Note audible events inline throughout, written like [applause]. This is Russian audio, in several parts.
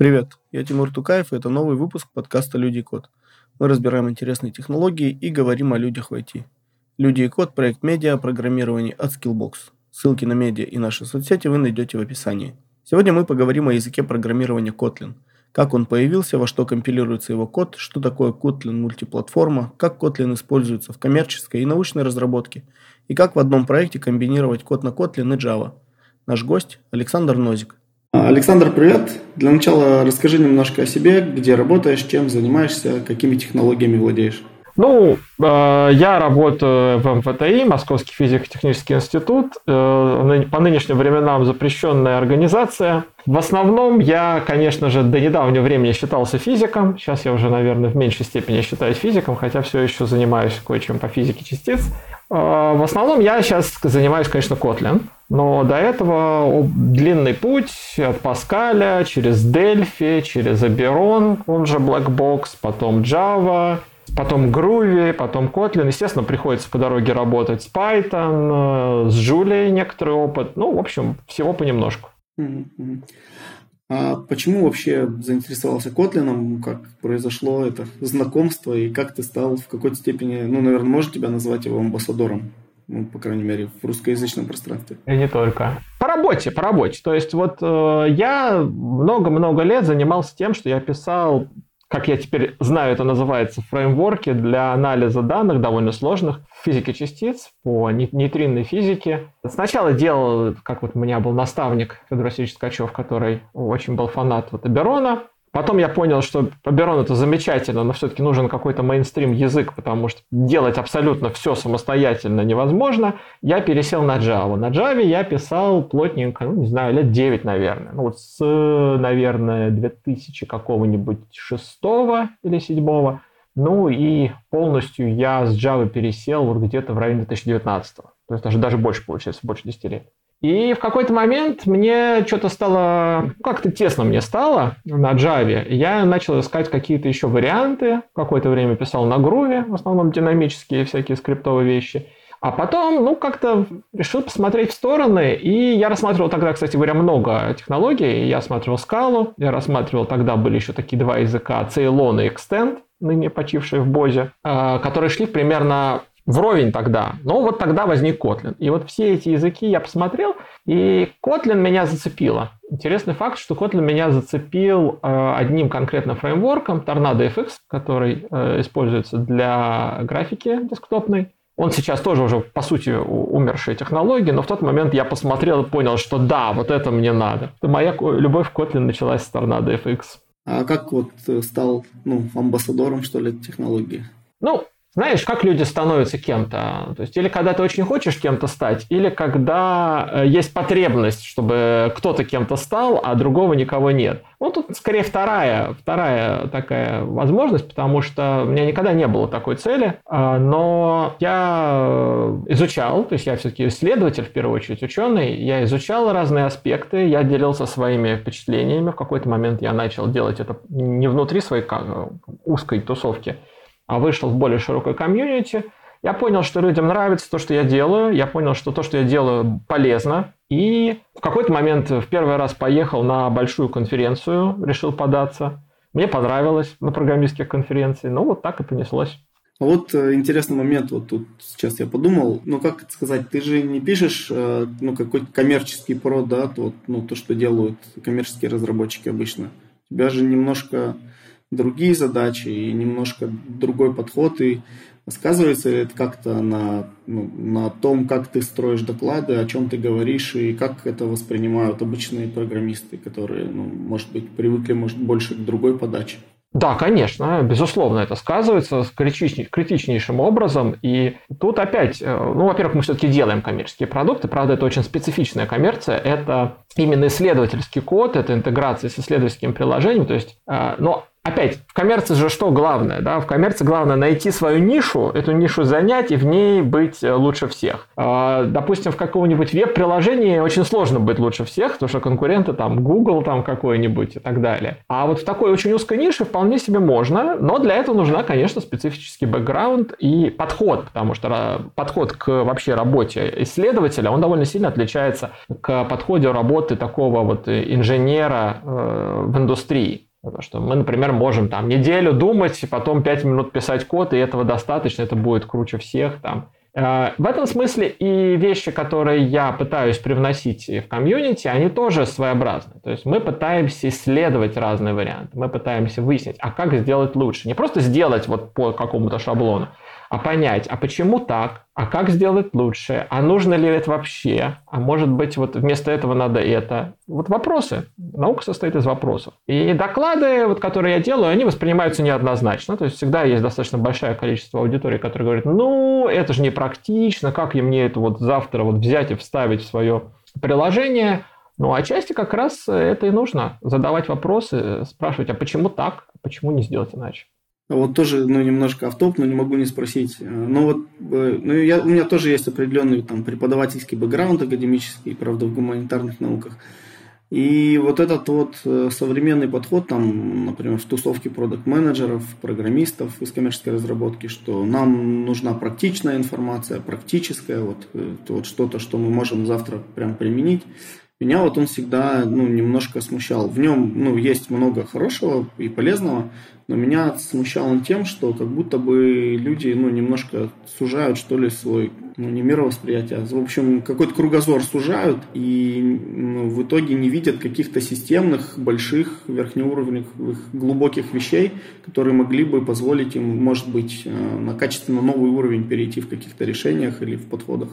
Привет, я Тимур Тукаев, и это новый выпуск подкаста «Люди и код». Мы разбираем интересные технологии и говорим о людях в IT. «Люди и код» – проект медиа о программировании от Skillbox. Ссылки на медиа и наши соцсети вы найдете в описании. Сегодня мы поговорим о языке программирования Kotlin. Как он появился, во что компилируется его код, что такое Kotlin мультиплатформа, как Kotlin используется в коммерческой и научной разработке, и как в одном проекте комбинировать код на Kotlin и Java. Наш гость – Александр Нозик. Александр, привет. Для начала расскажи немножко о себе, где работаешь, чем занимаешься, какими технологиями владеешь. Ну, э, я работаю в МФТИ, Московский физико-технический институт, э, по нынешним временам запрещенная организация. В основном я, конечно же, до недавнего времени считался физиком, сейчас я уже, наверное, в меньшей степени считаюсь физиком, хотя все еще занимаюсь кое-чем по физике частиц. Э, в основном я сейчас занимаюсь, конечно, Kotlin. Но до этого длинный путь от Паскаля через Delphi, через Oberon, он же Blackbox, потом Java, потом Groovy, потом Kotlin. Естественно, приходится по дороге работать с Python, э, с Julia некоторый опыт. Ну, в общем, всего понемножку. А почему вообще заинтересовался Kotlin? Как произошло это знакомство и как ты стал в какой-то степени, ну, наверное, можешь тебя назвать его амбассадором? ну, по крайней мере, в русскоязычном пространстве. И не только. По работе, по работе. То есть вот э, я много-много лет занимался тем, что я писал, как я теперь знаю, это называется, фреймворки для анализа данных довольно сложных в физике частиц по нейтринной физике. Сначала делал, как вот у меня был наставник Федор Васильевич Ткачев, который очень был фанат вот Аберона, Потом я понял, что Oberon это замечательно, но все-таки нужен какой-то мейнстрим язык, потому что делать абсолютно все самостоятельно невозможно. Я пересел на Java. На Java я писал плотненько, ну, не знаю, лет 9, наверное. Ну, вот с, наверное, 2000 какого-нибудь шестого или седьмого. Ну и полностью я с Java пересел вот где-то в районе 2019. То есть даже, даже больше получается, больше 10 лет. И в какой-то момент мне что-то стало, ну, как-то тесно мне стало на Java. Я начал искать какие-то еще варианты. Какое-то время писал на Groovy, в основном динамические всякие скриптовые вещи. А потом, ну, как-то решил посмотреть в стороны, и я рассматривал тогда, кстати говоря, много технологий. Я рассматривал скалу, я рассматривал, тогда были еще такие два языка, Ceylon и Extend, ныне почившие в Бозе, а, которые шли примерно вровень тогда. Но вот тогда возник Kotlin. И вот все эти языки я посмотрел, и Kotlin меня зацепило. Интересный факт, что Kotlin меня зацепил э, одним конкретным фреймворком, Tornado FX, который э, используется для графики десктопной. Он сейчас тоже уже, по сути, умершая технология, но в тот момент я посмотрел и понял, что да, вот это мне надо. Моя любовь к Kotlin началась с Tornado FX. А как вот стал ну, амбассадором, что ли, технологии? Ну, знаешь, как люди становятся кем-то? То есть, или когда ты очень хочешь кем-то стать, или когда э, есть потребность, чтобы кто-то кем-то стал, а другого никого нет. Ну, тут скорее вторая, вторая такая возможность, потому что у меня никогда не было такой цели, а, но я э, изучал, то есть я все-таки исследователь, в первую очередь ученый, я изучал разные аспекты, я делился своими впечатлениями. В какой-то момент я начал делать это не внутри своей узкой тусовки, а вышел в более широкое комьюнити, я понял, что людям нравится то, что я делаю, я понял, что то, что я делаю, полезно, и в какой-то момент в первый раз поехал на большую конференцию, решил податься. Мне понравилось на программистских конференциях, ну вот так и понеслось. Вот э, интересный момент, вот тут сейчас я подумал, ну как сказать, ты же не пишешь э, ну какой-то коммерческий про, да, то, ну то, что делают коммерческие разработчики обычно. У тебя же немножко другие задачи и немножко другой подход. И сказывается ли это как-то на, ну, на том, как ты строишь доклады, о чем ты говоришь, и как это воспринимают обычные программисты, которые, ну, может быть, привыкли, может, больше к другой подаче? Да, конечно, безусловно, это сказывается критичнейшим образом. И тут опять, э, ну, во-первых, мы все-таки делаем коммерческие продукты, правда, это очень специфичная коммерция, это именно исследовательский код, это интеграция с исследовательским приложением, то есть, э, но Опять, в коммерции же что главное? Да? В коммерции главное найти свою нишу, эту нишу занять и в ней быть э, лучше всех. А, допустим, в каком-нибудь веб-приложении очень сложно быть лучше всех, потому что конкуренты там Google там какой-нибудь и так далее. А вот в такой очень узкой нише вполне себе можно, но для этого нужна, конечно, специфический бэкграунд и подход, потому что подход к вообще работе исследователя, он довольно сильно отличается к подходу работы такого вот инженера э, в индустрии. Что мы, например, можем там неделю думать, потом 5 минут писать код, и этого достаточно, это будет круче всех там. Э, в этом смысле и вещи, которые я пытаюсь привносить в комьюнити, они тоже своеобразны. То есть мы пытаемся исследовать разные варианты, мы пытаемся выяснить, а как сделать лучше. Не просто сделать вот по какому-то шаблону, а понять, а почему так, а как сделать лучше, а нужно ли это вообще, а может быть вот вместо этого надо это. Вот вопросы. Наука состоит из вопросов. И доклады, вот, которые я делаю, они воспринимаются неоднозначно. То есть всегда есть достаточно большое количество аудитории, которые говорят, ну, это же не практично, как я мне это вот завтра вот взять и вставить в свое приложение. Ну, отчасти как раз это и нужно. Задавать вопросы, спрашивать, а почему так, а почему не сделать иначе. Вот тоже, ну, немножко автоп, но не могу не спросить. Э, ну, вот, э, ну, я, у меня тоже есть определенный там преподавательский бэкграунд академический, правда, в гуманитарных науках. И вот этот вот э, современный подход, там, например, в тусовке продукт-менеджеров, программистов из коммерческой разработки, что нам нужна практичная информация, практическая, вот, вот что-то, что мы можем завтра прям применить. Меня вот он всегда ну, немножко смущал. В нем ну, есть много хорошего и полезного, но меня смущал он тем, что как будто бы люди ну, немножко сужают, что ли, свой, ну, не мировосприятие, а, в общем, какой-то кругозор сужают и ну, в итоге не видят каких-то системных, больших, верхнеуровневых, глубоких вещей, которые могли бы позволить им, может быть, э, на качественно новый уровень перейти в каких-то решениях или в подходах.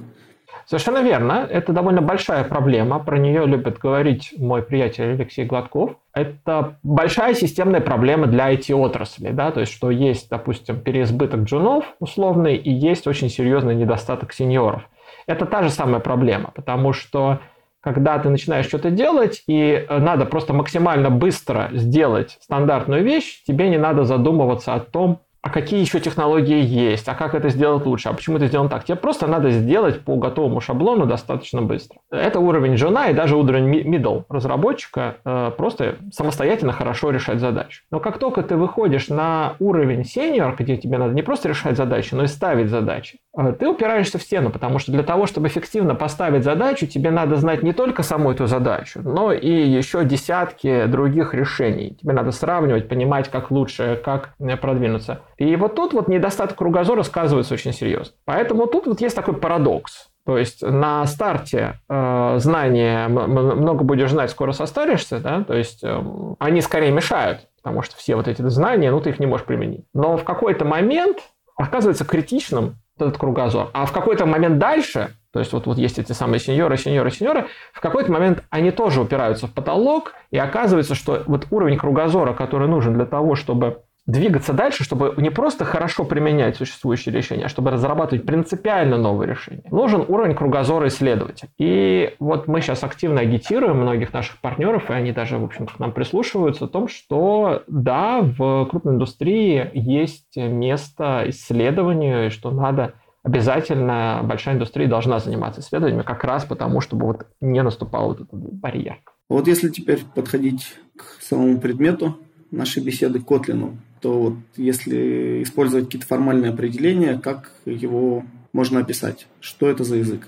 Совершенно верно. Это довольно большая проблема. Про нее любит говорить мой приятель Алексей Гладков. Это большая системная проблема для IT-отрасли. Да? То есть, что есть, допустим, переизбыток джунов условный и есть очень серьезный недостаток сеньоров. Это та же самая проблема, потому что когда ты начинаешь что-то делать, и надо просто максимально быстро сделать стандартную вещь, тебе не надо задумываться о том, а какие еще технологии есть, а как это сделать лучше, а почему это сделано так. Тебе просто надо сделать по готовому шаблону достаточно быстро. Это уровень жена и даже уровень middle разработчика э, просто самостоятельно хорошо решать задачу. Но как только ты выходишь на уровень senior, где тебе надо не просто решать задачи, но и ставить задачи, э, ты упираешься в стену, потому что для того, чтобы эффективно поставить задачу, тебе надо знать не только саму эту задачу, но и еще десятки других решений. Тебе надо сравнивать, понимать, как лучше, как э, продвинуться. И вот тут вот недостаток кругозора сказывается очень серьезно. Поэтому тут вот есть такой парадокс. То есть на старте э, знания много будешь знать, скоро состаришься, да, то есть э, они скорее мешают, потому что все вот эти знания, ну, ты их не можешь применить. Но в какой-то момент оказывается критичным этот кругозор. А в какой-то момент дальше, то есть вот, вот есть эти самые сеньоры, сеньоры, сеньоры, в какой-то момент они тоже упираются в потолок, и оказывается, что вот уровень кругозора, который нужен для того, чтобы двигаться дальше, чтобы не просто хорошо применять существующие решения, а чтобы разрабатывать принципиально новые решения. Нужен уровень кругозора исследователя. И вот мы сейчас активно агитируем многих наших партнеров, и они даже, в общем-то, к нам прислушиваются о том, что да, в крупной индустрии есть место исследованию, и что надо обязательно большая индустрия должна заниматься исследованиями как раз потому, чтобы вот не наступал вот этот барьер. Вот если теперь подходить к самому предмету нашей беседы Котлину, то вот если использовать какие-то формальные определения, как его можно описать? Что это за язык?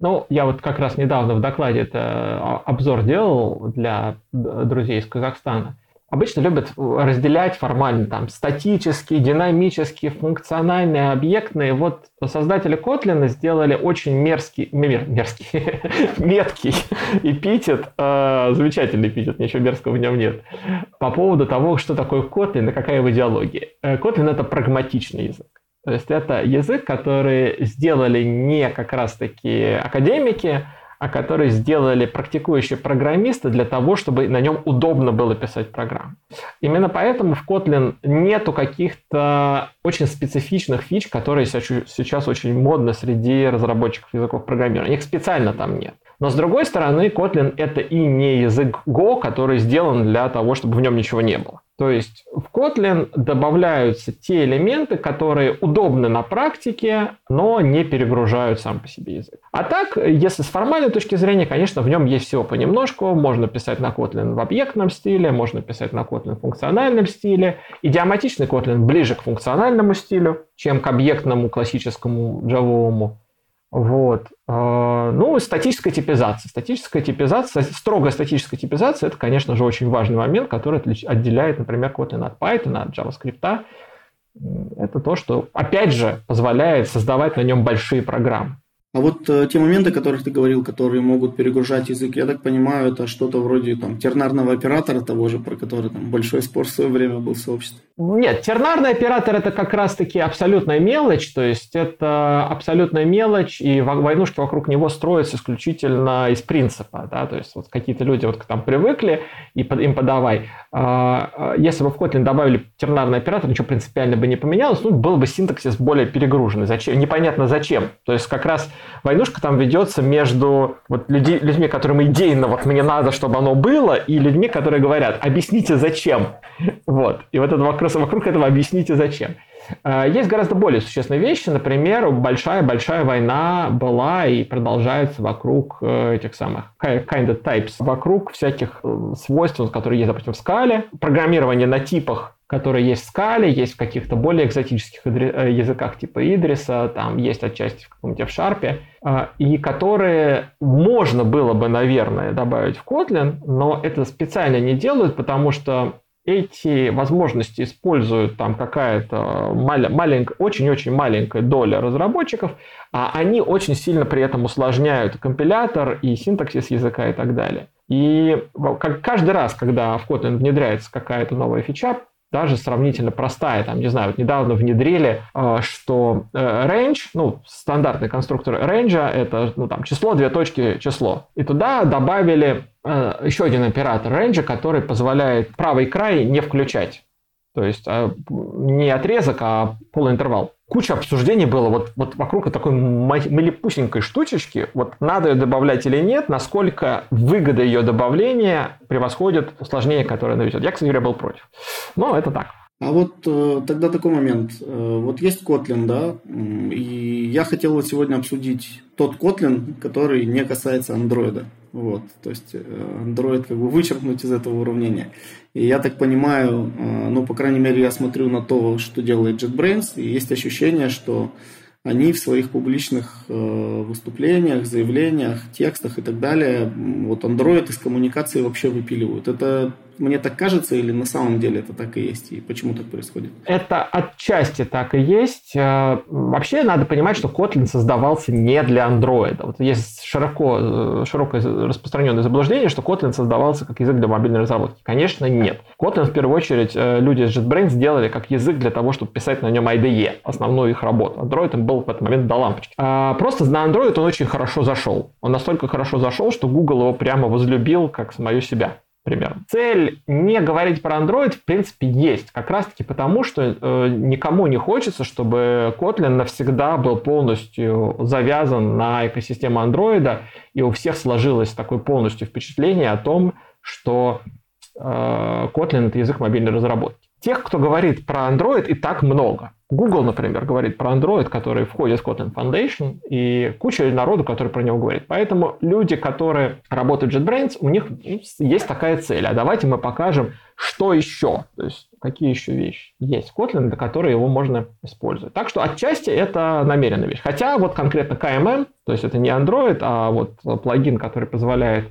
Ну, я вот как раз недавно в докладе это а, обзор делал для друзей из Казахстана обычно любят разделять формально там статические, динамические, функциональные, объектные. Вот создатели Kotlin сделали очень мерзкий, мер, мерзкий, [laughs] меткий эпитет, э, замечательный эпитет, ничего мерзкого в нем нет, по поводу того, что такое Kotlin и какая его идеология. Э, Kotlin — это прагматичный язык. То есть это язык, который сделали не как раз-таки академики, а которые сделали практикующие программисты для того, чтобы на нем удобно было писать программу. Именно поэтому в Kotlin нету каких-то очень специфичных фич, которые сейчас очень модны среди разработчиков языков программирования. Их специально там нет. Но с другой стороны, Kotlin это и не язык Go, который сделан для того, чтобы в нем ничего не было. То есть в Kotlin добавляются те элементы, которые удобны на практике, но не перегружают сам по себе язык. А так, если с формальной точки зрения, конечно, в нем есть всего понемножку. Можно писать на Kotlin в объектном стиле, можно писать на Kotlin в функциональном стиле. Идиоматичный Kotlin ближе к функциональному стилю, чем к объектному классическому джавовому. Вот. А, ну, статическая типизация. Статическая типизация, строгая статическая типизация, это, конечно же, очень важный момент, который отделяет, например, Kotlin от Python, от JavaScript. Это то, что, опять же, позволяет создавать на нем большие программы. А вот э, те моменты, о которых ты говорил, которые могут перегружать язык, я так понимаю, это что-то вроде там тернарного оператора того же, про который там большой спор в свое время был в сообществе. Нет, тернарный оператор это как раз-таки абсолютная мелочь, то есть это абсолютная мелочь, и войнушки вокруг него строятся исключительно из принципа, да, то есть вот какие-то люди вот там привыкли, и им подавай. А, а, если бы в Kotlin добавили тернарный оператор, ничего принципиально бы не поменялось, ну, был бы синтаксис более перегруженный. Зачем? Непонятно зачем. То есть как раз войнушка там ведется между вот люди, людьми, которым идейно вот мне надо, чтобы оно было, и людьми, которые говорят, объясните зачем. Вот. И вот этот вопрос вокруг этого объясните зачем. А, есть гораздо более существенные вещи. Например, большая-большая война была и продолжается вокруг э, этих самых kind of types, вокруг всяких э, свойств, которые есть, допустим, в скале, программирование на типах которые есть в скале, есть в каких-то более экзотических э, языках типа Идриса, там есть отчасти в каком-то в шарпе, и которые можно было бы, наверное, добавить в Kotlin, но это специально не делают, потому что эти возможности используют там какая-то маленькая, очень-очень маленькая доля разработчиков, а они очень сильно при этом усложняют компилятор и синтаксис языка и так далее. И каждый раз, когда в Kotlin внедряется какая-то новая фича, даже сравнительно простая. Там, не знаю, вот недавно внедрили, э, что э, range, ну, стандартный конструктор range, это ну, там, число, две точки, число. И туда добавили э, еще один оператор range, который позволяет правый край не включать. То есть не отрезок, а полуинтервал куча обсуждений было вот, вот вокруг такой малепусенькой штучечки, вот надо ее добавлять или нет, насколько выгода ее добавления превосходит усложнение, которое она ведет. Я, кстати говоря, был против. Но это так. А вот э, тогда такой момент. Э, вот есть Kotlin, да, и я хотел вот сегодня обсудить тот Kotlin, который не касается андроида. Вот, то есть э, Android как бы вычеркнуть из этого уравнения. И я так понимаю, э, ну, по крайней мере, я смотрю на то, что делает JetBrains, и есть ощущение, что они в своих публичных э, выступлениях, заявлениях, текстах и так далее, вот Android из коммуникации вообще выпиливают. Это мне так кажется, или на самом деле это так и есть? И почему так происходит? Это отчасти так и есть. Э, вообще надо понимать, что Kotlin создавался не для Android. Вот есть широко, э, широкое распространенное заблуждение, что Kotlin создавался как язык для мобильной разработки. Конечно, нет. Kotlin в первую очередь э, люди из JetBrains сделали как язык для того, чтобы писать на нем IDE, основную их работу. Android им был в этот момент до лампочки. Просто на Android он очень хорошо зашел. Он настолько хорошо зашел, что Google его прямо возлюбил как самое себя примерно. Цель не говорить про Android, в принципе, есть. Как раз-таки потому, что э, никому не хочется, чтобы Kotlin навсегда был полностью завязан на экосистему Android, и у всех сложилось такое полностью впечатление о том, что э, Kotlin — это язык мобильной разработки. Тех, кто говорит про Android, и так много. Google, например, говорит про Android, который входит в Kotlin Foundation, и куча народу, который про него говорит. Поэтому люди, которые работают в JetBrains, у них есть такая цель. А давайте мы покажем, что еще, то есть какие еще вещи есть в Kotlin, для которой его можно использовать. Так что отчасти это намеренная вещь. Хотя вот конкретно KMM, то есть это не Android, а вот плагин, который позволяет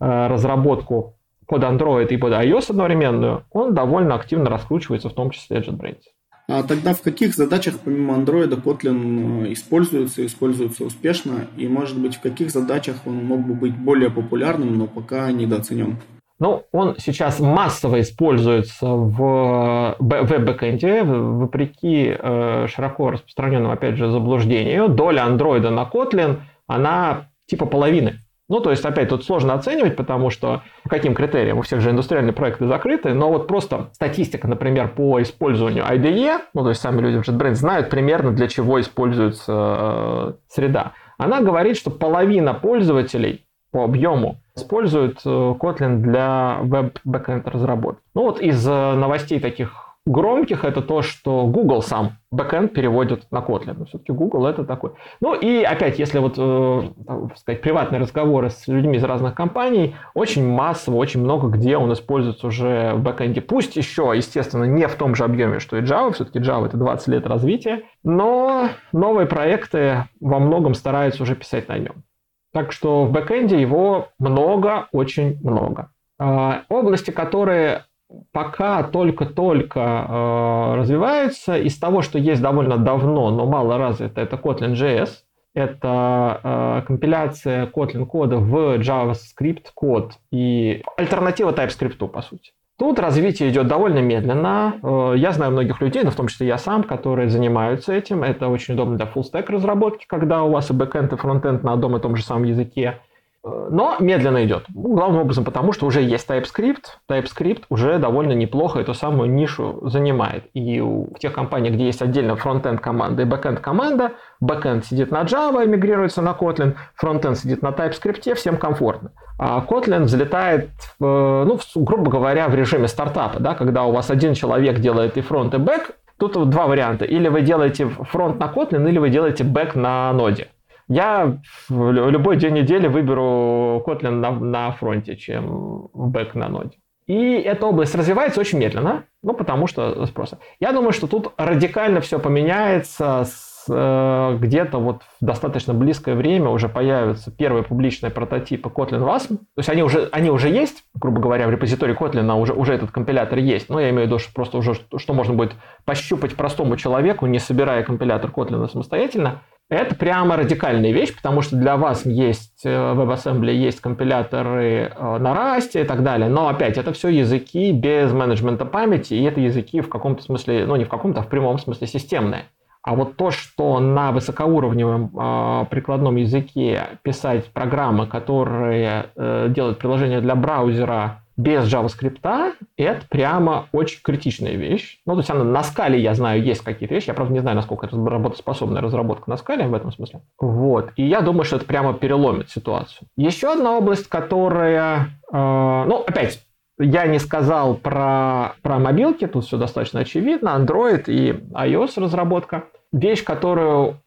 э, разработку под Android и под iOS одновременную, он довольно активно раскручивается, в том числе JetBrains. А тогда в каких задачах помимо Android Kotlin э, используется, используется успешно? И, может быть, в каких задачах он мог бы быть более популярным, но пока недооценен? Ну, он сейчас массово используется в веб-бэкэнде, вопреки э, широко распространенному, опять же, заблуждению. Доля андроида на Kotlin, она типа половины. Ну, то есть, опять, тут сложно оценивать, потому что по каким критериям? У всех же индустриальные проекты закрыты, но вот просто статистика, например, по использованию IDE, ну, то есть сами люди в JetBrains знают примерно, для чего используется э, среда. Она говорит, что половина пользователей по объему используют Kotlin для веб-бэкэнд разработки. Ну вот из новостей таких громких это то, что Google сам бэкэнд переводит на Kotlin. Но все-таки Google это такой. Ну и опять, если вот, э, так сказать, приватные разговоры с людьми из разных компаний, очень массово, очень много где он используется уже в бэкэнде. Пусть еще, естественно, не в том же объеме, что и Java, все-таки Java это 20 лет развития, но новые проекты во многом стараются уже писать на нем. Так что в бэкэнде его много, очень много. А, области, которые пока только-только э, развиваются. Из того, что есть довольно давно, но мало развито, это Kotlin JS. Это э, компиляция Kotlin кода в JavaScript код и альтернатива TypeScript, по сути. Тут развитие идет довольно медленно. Э, я знаю многих людей, но в том числе я сам, которые занимаются этим. Это очень удобно для full stack разработки, когда у вас и бэкэнд, и фронтенд на одном и том же самом языке. Но медленно идет. Главным образом потому, что уже есть TypeScript. TypeScript уже довольно неплохо эту самую нишу занимает. И в тех компаниях, где есть отдельно фронтенд команда и бэкенд команда, бэкенд сидит на Java, мигрируется на Kotlin, фронтенд сидит на TypeScript, всем комфортно. А Kotlin взлетает, ну, грубо говоря, в режиме стартапа, да, когда у вас один человек делает и фронт, и бэк. Тут два варианта. Или вы делаете фронт на Kotlin, или вы делаете бэк на ноде. Я в любой день недели выберу Kotlin на, на фронте, чем бэк на ноде. И эта область развивается очень медленно, ну, потому что спроса. Я думаю, что тут радикально все поменяется с, э, где-то вот в достаточно близкое время уже появятся первые публичные прототипы Kotlin WASM. То есть они уже, они уже есть, грубо говоря, в репозитории Kotlin уже, уже этот компилятор есть. Но я имею в виду, что просто уже, что можно будет пощупать простому человеку, не собирая компилятор Kotlin самостоятельно. Это прямо радикальная вещь, потому что для вас есть э, WebAssembly есть компиляторы э, на Rust и так далее, но опять это все языки без менеджмента памяти, и это языки в каком-то смысле, ну не в каком-то, а в прямом смысле системные. А вот то, что на высокоуровневом э, прикладном языке писать программы, которые э, делают приложение для браузера без JavaScript это прямо очень критичная вещь. Ну, то есть она на скале, я знаю, есть какие-то вещи. Я, правда, не знаю, насколько это работоспособная разработка на скале в этом смысле. Вот. И я думаю, что это прямо переломит ситуацию. Еще одна область, которая... Э, ну, опять, я не сказал про, про мобилки, тут все достаточно очевидно. Android и iOS разработка. Вещь, которую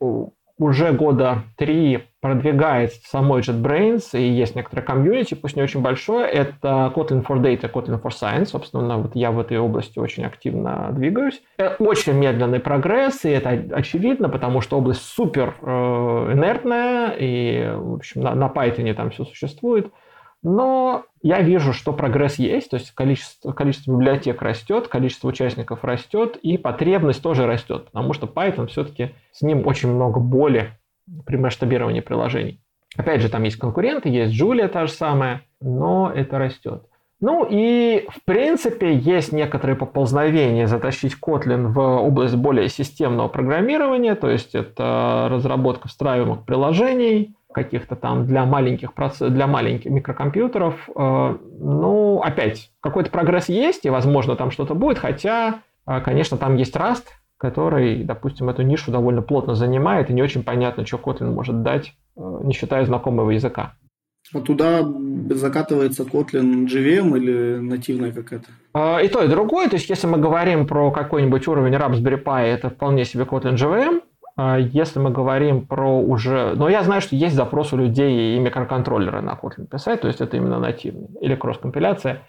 уже года три продвигает самой JetBrains, и есть некоторое комьюнити, пусть не очень большое, это Kotlin for Data, Kotlin for Science. Собственно, вот я в этой области очень активно двигаюсь. Это очень медленный прогресс, и это очевидно, потому что область супер э, инертная, и, в общем, на, на Python там все существует. Но я вижу, что прогресс есть, то есть количество, количество библиотек растет, количество участников растет, и потребность тоже растет, потому что Python все-таки с ним очень много боли при масштабировании приложений. Опять же, там есть конкуренты, есть Julia та же самая, но это растет. Ну и, в принципе, есть некоторые поползновения затащить Kotlin в область более системного программирования, то есть это разработка встраиваемых приложений, каких-то там для маленьких, для маленьких микрокомпьютеров. Э, ну, опять, какой-то прогресс есть, и, возможно, там что-то будет, хотя, э, конечно, там есть Rust, который, допустим, эту нишу довольно плотно занимает, и не очень понятно, что Kotlin может дать, э, не считая знакомого языка. А туда закатывается Kotlin JVM или нативная какая-то? И то, и другое. То есть, если мы говорим про какой-нибудь уровень Raspberry Pi, это вполне себе Kotlin JVM. А если мы говорим про уже... Но я знаю, что есть запрос у людей и микроконтроллеры на Kotlin писать, то есть это именно нативный или кросс-компиляция.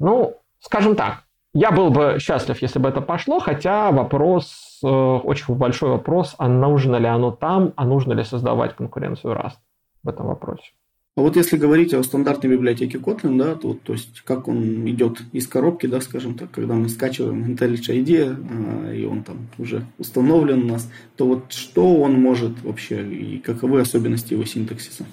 Ну, скажем так, я был бы счастлив, если бы это пошло, хотя вопрос, э, очень большой вопрос, а нужно ли оно там, а нужно ли создавать конкуренцию Rust в этом вопросе. А вот если говорить о стандартной библиотеке Kotlin, да, то, то есть как он идет из коробки, да, скажем так, когда мы скачиваем IntelliJ IDEA, а, и он там уже установлен у нас, то вот что он может вообще и каковы особенности его синтаксиса?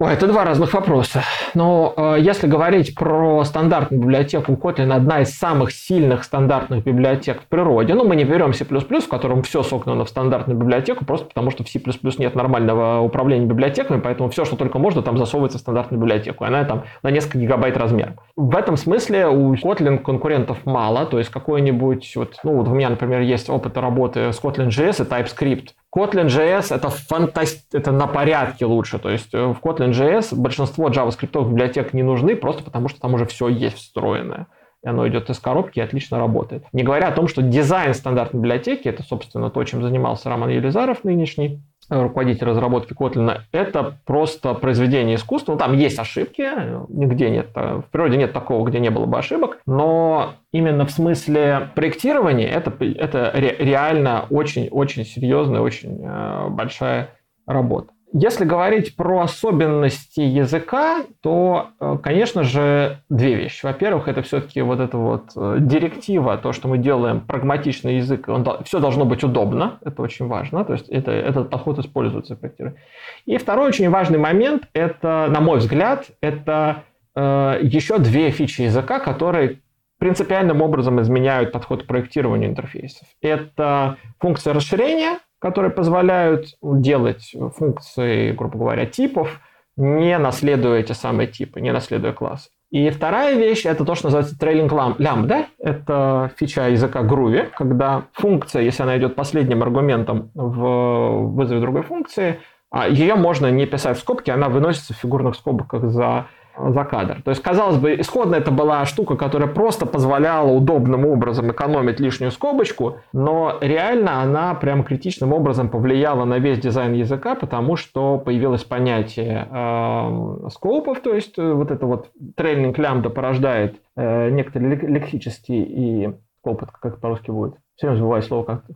Ой, это два разных вопроса. Но э, если говорить про стандартную библиотеку Kotlin, одна из самых сильных стандартных библиотек в природе, ну, мы не берем C++, в котором все согнано в стандартную библиотеку, просто потому что в C++ нет нормального управления библиотеками, поэтому все, что только можно, там засовывается в стандартную библиотеку. Она там на несколько гигабайт размером. В этом смысле у Kotlin конкурентов мало, то есть какой-нибудь, вот, ну, вот у меня, например, есть опыт работы с Kotlin JS и TypeScript Kotlin JS это, фантаст... это на порядке лучше. То есть в Kotlin JS большинство JavaScript библиотек не нужны, просто потому что там уже все есть встроенное и оно идет из коробки и отлично работает. Не говоря о том, что дизайн стандартной библиотеки, это, собственно, то, чем занимался Роман Елизаров нынешний, э, руководитель разработки Kotlin, это просто произведение искусства. Ну, там есть ошибки, нигде нет, э, в природе нет такого, где не было бы ошибок, но именно в смысле проектирования это, это реально очень-очень серьезная, очень э, большая работа. Если говорить про особенности языка, то, э, конечно же, две вещи. Во-первых, это все-таки вот эта вот э, директива, то, что мы делаем прагматичный язык, он, все должно быть удобно, это очень важно, то есть это, этот подход используется в проектировании. И второй очень важный момент, это, на мой взгляд, это э, еще две фичи языка, которые принципиальным образом изменяют подход к проектированию интерфейсов. Это функция расширения, которые позволяют делать функции, грубо говоря, типов, не наследуя эти самые типы, не наследуя классы. И вторая вещь – это то, что называется trailing lambda. Это фича языка Groovy, когда функция, если она идет последним аргументом в вызове другой функции, а ее можно не писать в скобки, она выносится в фигурных скобках за за кадр. То есть, казалось бы, исходно это была штука, которая просто позволяла удобным образом экономить лишнюю скобочку, но реально она прям критичным образом повлияла на весь дизайн языка, потому что появилось понятие э, скопов, то есть э, вот это вот трейлинг лямбда порождает э, некоторые лексические и скоп, как по-русски будет. Все время забываю слово как-то.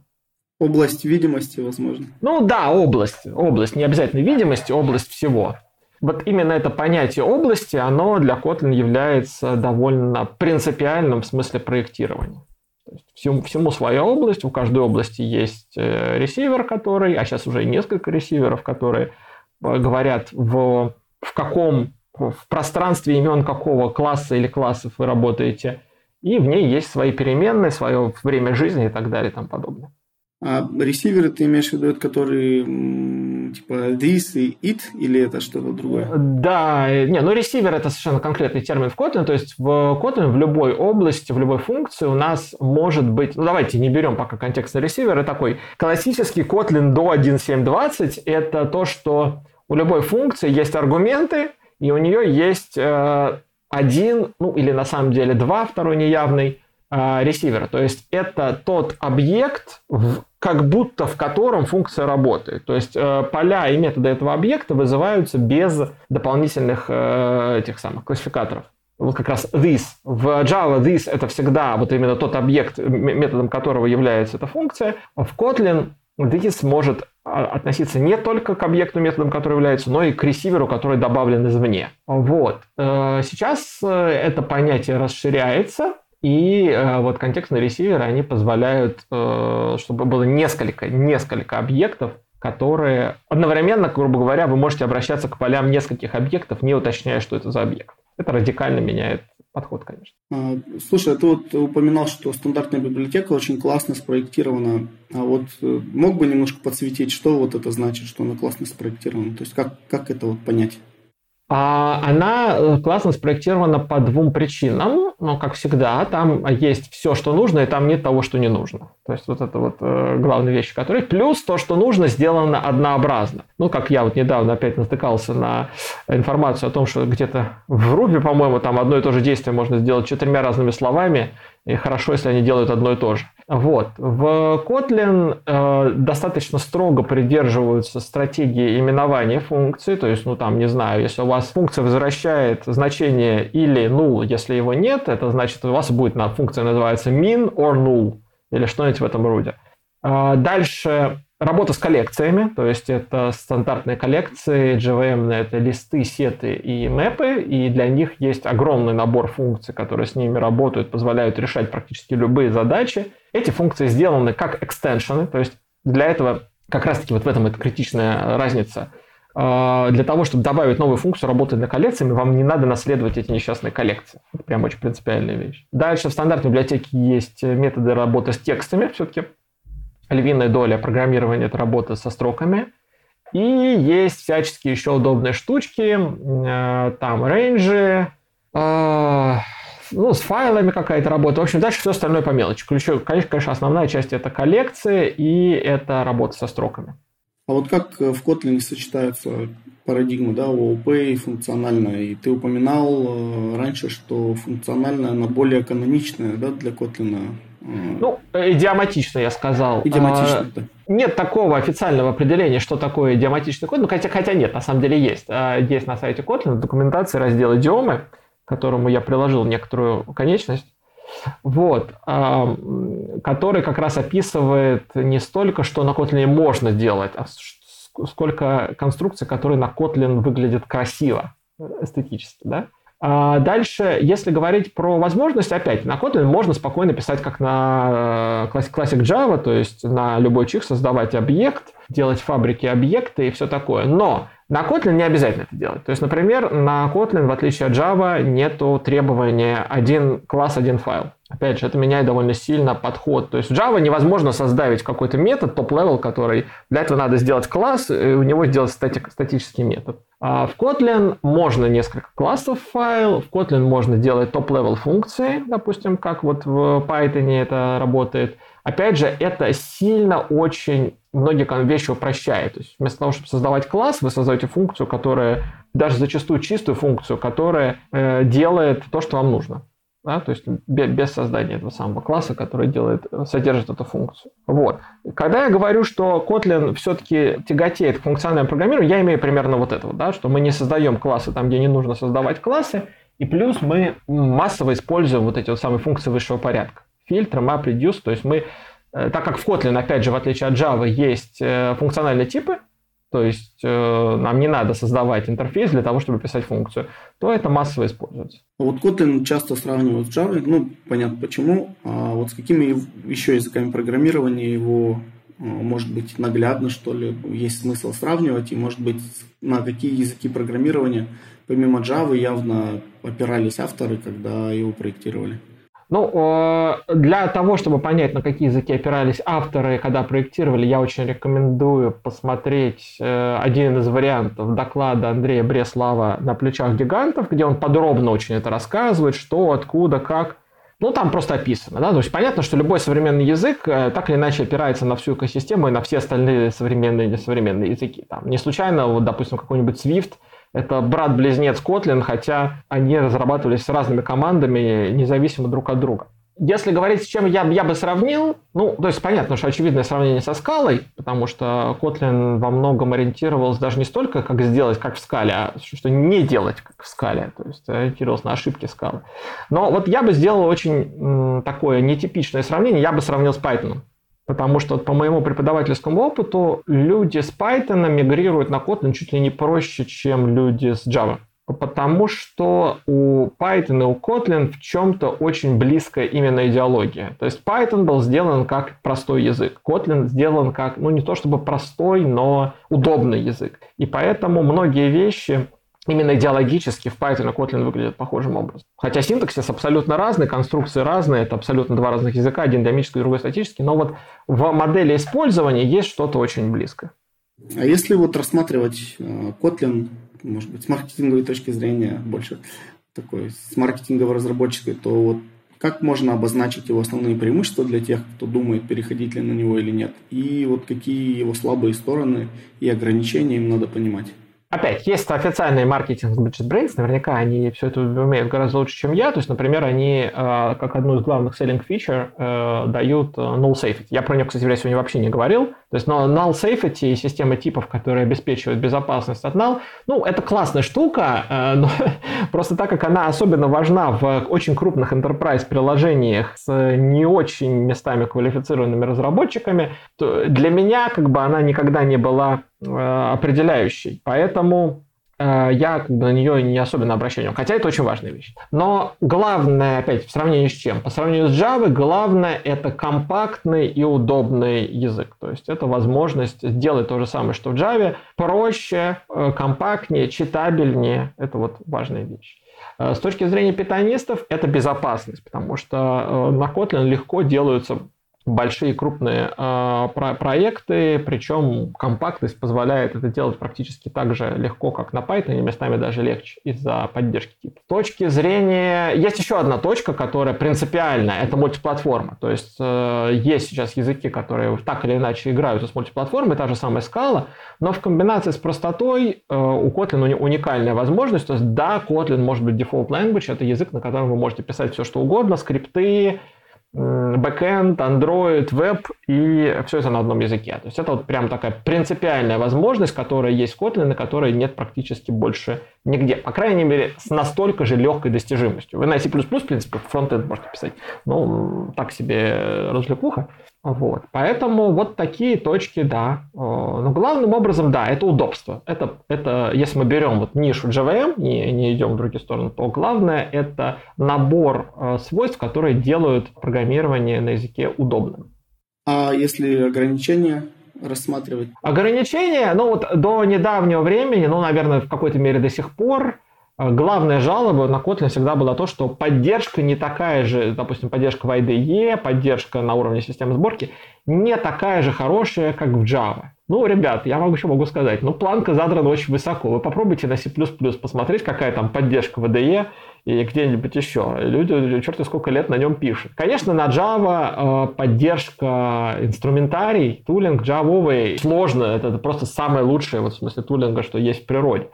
Область видимости, возможно. Ну да, область. Область, не обязательно видимости, область всего вот именно это понятие области, оно для Kotlin является довольно принципиальным в смысле проектирования. То есть всему, всему своя область, у каждой области есть э, ресивер, который, а сейчас уже несколько ресиверов, которые э, говорят в, в каком в пространстве имен какого класса или классов вы работаете, и в ней есть свои переменные, свое время жизни и так далее и тому подобное. А ресиверы ты имеешь в виду, это типа this и it, или это что-то другое? Да, не, ну ресивер это совершенно конкретный термин в Kotlin, то есть в Kotlin в любой области, в любой функции у нас может быть, ну давайте не берем пока контекстный ресивер, такой классический Kotlin до 1.7.20, это то, что у любой функции есть аргументы, и у нее есть э, один, ну или на самом деле два, второй неявный, э, ресивера. То есть это тот объект, как будто в котором функция работает. То есть э, поля и методы этого объекта вызываются без дополнительных э, этих самых классификаторов. Вот как раз this. В Java this это всегда вот именно тот объект, методом которого является эта функция. В Kotlin this может а, относиться не только к объекту, методом который является, но и к ресиверу, который добавлен извне. Вот. Э, сейчас э, это понятие расширяется, и э, вот контекстные ресиверы, они позволяют, э, чтобы было несколько, несколько объектов, которые одновременно, грубо говоря, вы можете обращаться к полям нескольких объектов, не уточняя, что это за объект. Это радикально меняет подход, конечно. А, слушай, а ты вот упоминал, что стандартная библиотека очень классно спроектирована. А вот э, мог бы немножко подсветить, что вот это значит, что она классно спроектирована? То есть как, как это вот понять? А она э, классно спроектирована по двум причинам. Но, как всегда, там есть все, что нужно, и там нет того, что не нужно. То есть вот это вот э, главные вещи, которые... Плюс то, что нужно, сделано однообразно. Ну, как я вот недавно опять натыкался на информацию о том, что где-то в Ruby, по-моему, там одно и то же действие можно сделать четырьмя разными словами, и хорошо, если они делают одно и то же. Вот. В Kotlin э, достаточно строго придерживаются стратегии именования функций. То есть, ну там, не знаю, если у вас функция возвращает значение или null, если его нет, это значит, у вас будет на функция называется min or null или что-нибудь в этом роде. Э, дальше Работа с коллекциями, то есть это стандартные коллекции, JVM это листы, сеты и мэпы, и для них есть огромный набор функций, которые с ними работают, позволяют решать практически любые задачи. Эти функции сделаны как экстеншены, то есть для этого как раз-таки вот в этом это критичная разница. А, для того, чтобы добавить новую функцию работать на коллекциями, вам не надо наследовать эти несчастные коллекции. Это прям очень принципиальная вещь. Дальше в стандартной библиотеке есть методы работы с текстами все-таки львиная доля программирования – это работа со строками. И есть всяческие еще удобные штучки, э, там рейнджи, э, ну, с файлами какая-то работа. В общем, дальше все остальное по мелочи. Ключевой, конечно, основная часть – это коллекции и это работа со строками. А вот как в Kotlin сочетаются парадигмы, да, ООП и функциональная? И ты упоминал раньше, что функциональная, она более каноничная, да, для Kotlin. Ну, идиоматично, я сказал. Идиоматично, а, да. Нет такого официального определения, что такое идиоматичный код, ну, хотя, хотя нет, на самом деле есть. А, есть на сайте Kotlin в документации раздел идиомы, к которому я приложил некоторую конечность, вот, а, который как раз описывает не столько, что на Kotlin можно делать, а сколько конструкций, которые на Kotlin выглядят красиво, эстетически, да. А дальше, если говорить про возможность, опять, на Kotlin можно спокойно писать как на э, Classic Java, то есть на любой чих создавать объект, делать фабрики объекта и все такое. Но на Kotlin не обязательно это делать. То есть, например, на Kotlin, в отличие от Java, нету требования один класс, один файл. Опять же, это меняет довольно сильно подход. То есть в Java невозможно создать какой-то метод, top-level, который для этого надо сделать класс, и у него сделать static, статический метод. А в Kotlin можно несколько классов файл, в Kotlin можно делать top-level функции, допустим, как вот в Python это работает. Опять же, это сильно очень многие вещи упрощает. То есть вместо того, чтобы создавать класс, вы создаете функцию, которая, даже зачастую чистую функцию, которая э, делает то, что вам нужно да, то есть без создания этого самого класса, который делает, содержит эту функцию. Вот. Когда я говорю, что Kotlin все-таки тяготеет к функциональному программированию, я имею примерно вот это, да, что мы не создаем классы там, где не нужно создавать классы, и плюс мы массово используем вот эти вот самые функции высшего порядка. Фильтр, map, reduce, то есть мы, э, так как в Kotlin, опять же, в отличие от Java, есть э, функциональные типы, то есть э, нам не надо создавать интерфейс для того, чтобы писать функцию, то это массово используется. А вот Kotlin часто сравнивают с Java, ну, понятно почему. А вот с какими еще языками программирования его, может быть, наглядно, что ли, есть смысл сравнивать, и, может быть, на какие языки программирования, помимо Java, явно опирались авторы, когда его проектировали? Ну, э, для того, чтобы понять, на какие языки опирались авторы, когда проектировали, я очень рекомендую посмотреть э, один из вариантов доклада Андрея Бреслава «На плечах гигантов», где он подробно очень это рассказывает, что, откуда, как. Ну, там просто описано. Да? То есть понятно, что любой современный язык э, так или иначе опирается на всю экосистему и на все остальные современные и несовременные языки. Там, не случайно, вот, допустим, какой-нибудь Swift – это брат-близнец Kotlin, хотя они разрабатывались с разными командами, независимо друг от друга. Если говорить, с чем я, я бы сравнил, ну, то есть понятно, что очевидное сравнение со скалой, потому что Kotlin во многом ориентировался даже не столько, как сделать, как в скале, а что не делать, как в скале, то есть ориентировался на ошибки скалы. Но вот я бы сделал очень м, такое нетипичное сравнение, я бы сравнил с Python. Потому что по моему преподавательскому опыту люди с Python мигрируют на Kotlin чуть ли не проще, чем люди с Java. Потому что у Python и у Kotlin в чем-то очень близкая именно идеология. То есть Python был сделан как простой язык. Kotlin сделан как, ну не то чтобы простой, но удобный язык. И поэтому многие вещи именно идеологически в Python и Kotlin выглядят похожим образом. Хотя синтаксис абсолютно разный, конструкции разные, это абсолютно два разных языка, один динамический, другой статический, но вот в модели использования есть что-то очень близкое. А если вот рассматривать э, Kotlin, может быть, с маркетинговой точки зрения, больше такой, с маркетингово разработческой, то вот как можно обозначить его основные преимущества для тех, кто думает, переходить ли на него или нет? И вот какие его слабые стороны и ограничения им надо понимать? Опять, есть официальные маркетинг бюджет Brains, наверняка они все это умеют гораздо лучше, чем я. То есть, например, они э, как одну из главных selling feature э, дают э, null safety. Я про нее, кстати, в сегодня вообще не говорил. То есть, но null safety и система типов, которые обеспечивают безопасность от null, ну, это классная штука, но [laughs] просто так как она особенно важна в очень крупных enterprise приложениях с не очень местами квалифицированными разработчиками, то для меня как бы она никогда не была Э, определяющей. Поэтому э, я как бы на нее не особенно обращаю Хотя это очень важная вещь. Но главное, опять, в сравнении с чем? По сравнению с Java, главное это компактный и удобный язык. То есть это возможность сделать то же самое, что в Java, проще, э, компактнее, читабельнее. Это вот важная вещь. С точки зрения питанистов, это безопасность, потому что на Kotlin легко делаются большие крупные э, про проекты, причем компактность позволяет это делать практически так же легко, как на Python, и местами даже легче из-за поддержки типа. Точки зрения... Есть еще одна точка, которая принципиальная, это мультиплатформа. То есть э, есть сейчас языки, которые так или иначе играют с мультиплатформой, та же самая скала, но в комбинации с простотой э, у Kotlin уникальная возможность. То есть да, Kotlin может быть default language, это язык, на котором вы можете писать все, что угодно, скрипты, бэкэнд, Android, веб и все это на одном языке. То есть это вот прям такая принципиальная возможность, которая есть в Kotlin, на которой нет практически больше нигде. По крайней мере, с настолько же легкой достижимостью. Вы на C++, в принципе, фронтенд можете писать. Ну, так себе развлекуха. Вот. Поэтому вот такие точки, да. Но главным образом, да, это удобство. Это, это если мы берем вот нишу JVM, не, не идем в другие стороны, то главное это набор э, свойств, которые делают программирование на языке удобным. А если ограничения рассматривать? Ограничения, ну вот до недавнего времени, ну, наверное, в какой-то мере до сих пор, главная жалоба на Kotlin всегда была то, что поддержка не такая же, допустим, поддержка в IDE, поддержка на уровне системы сборки не такая же хорошая, как в Java. Ну, ребят, я могу еще могу сказать, ну, планка задрана очень высоко. Вы попробуйте на C++ посмотреть, какая там поддержка в IDE, и где-нибудь еще. Люди, черт сколько лет на нем пишут. Конечно, на Java э, поддержка инструментарий, тулинг джавовый сложно. Это, просто самое лучшее, вот в смысле тулинга, что есть в природе.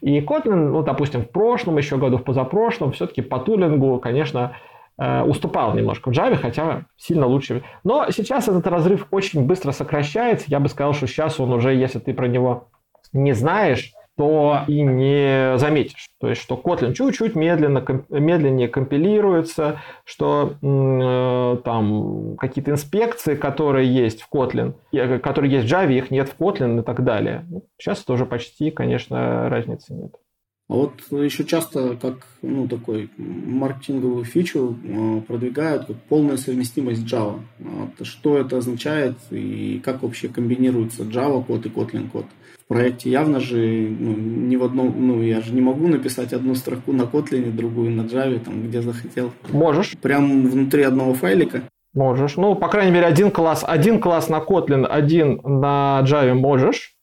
И Kotlin, ну, допустим, в прошлом, еще году в позапрошлом, все-таки по тулингу, конечно, э, уступал немножко в Java, хотя сильно лучше. Но сейчас этот разрыв очень быстро сокращается. Я бы сказал, что сейчас он уже, если ты про него не знаешь, то и не заметишь. То есть, что Kotlin чуть-чуть медленно, медленнее компилируется, что э, там какие-то инспекции, которые есть в Kotlin, которые есть в Java, их нет в Kotlin и так далее. Сейчас тоже почти, конечно, разницы нет. А вот еще часто как ну, такой маркетинговую фичу э, продвигают как полная совместимость Java. Что это означает и как вообще комбинируется Java код и Kotlin код? В проекте явно же ну, ни в одном, ну я же не могу написать одну строку на Kotlin, другую на Java, там где захотел. Можешь. Прям внутри одного файлика. Можешь. Ну, по крайней мере, один класс, один класс на Kotlin, один на Java можешь.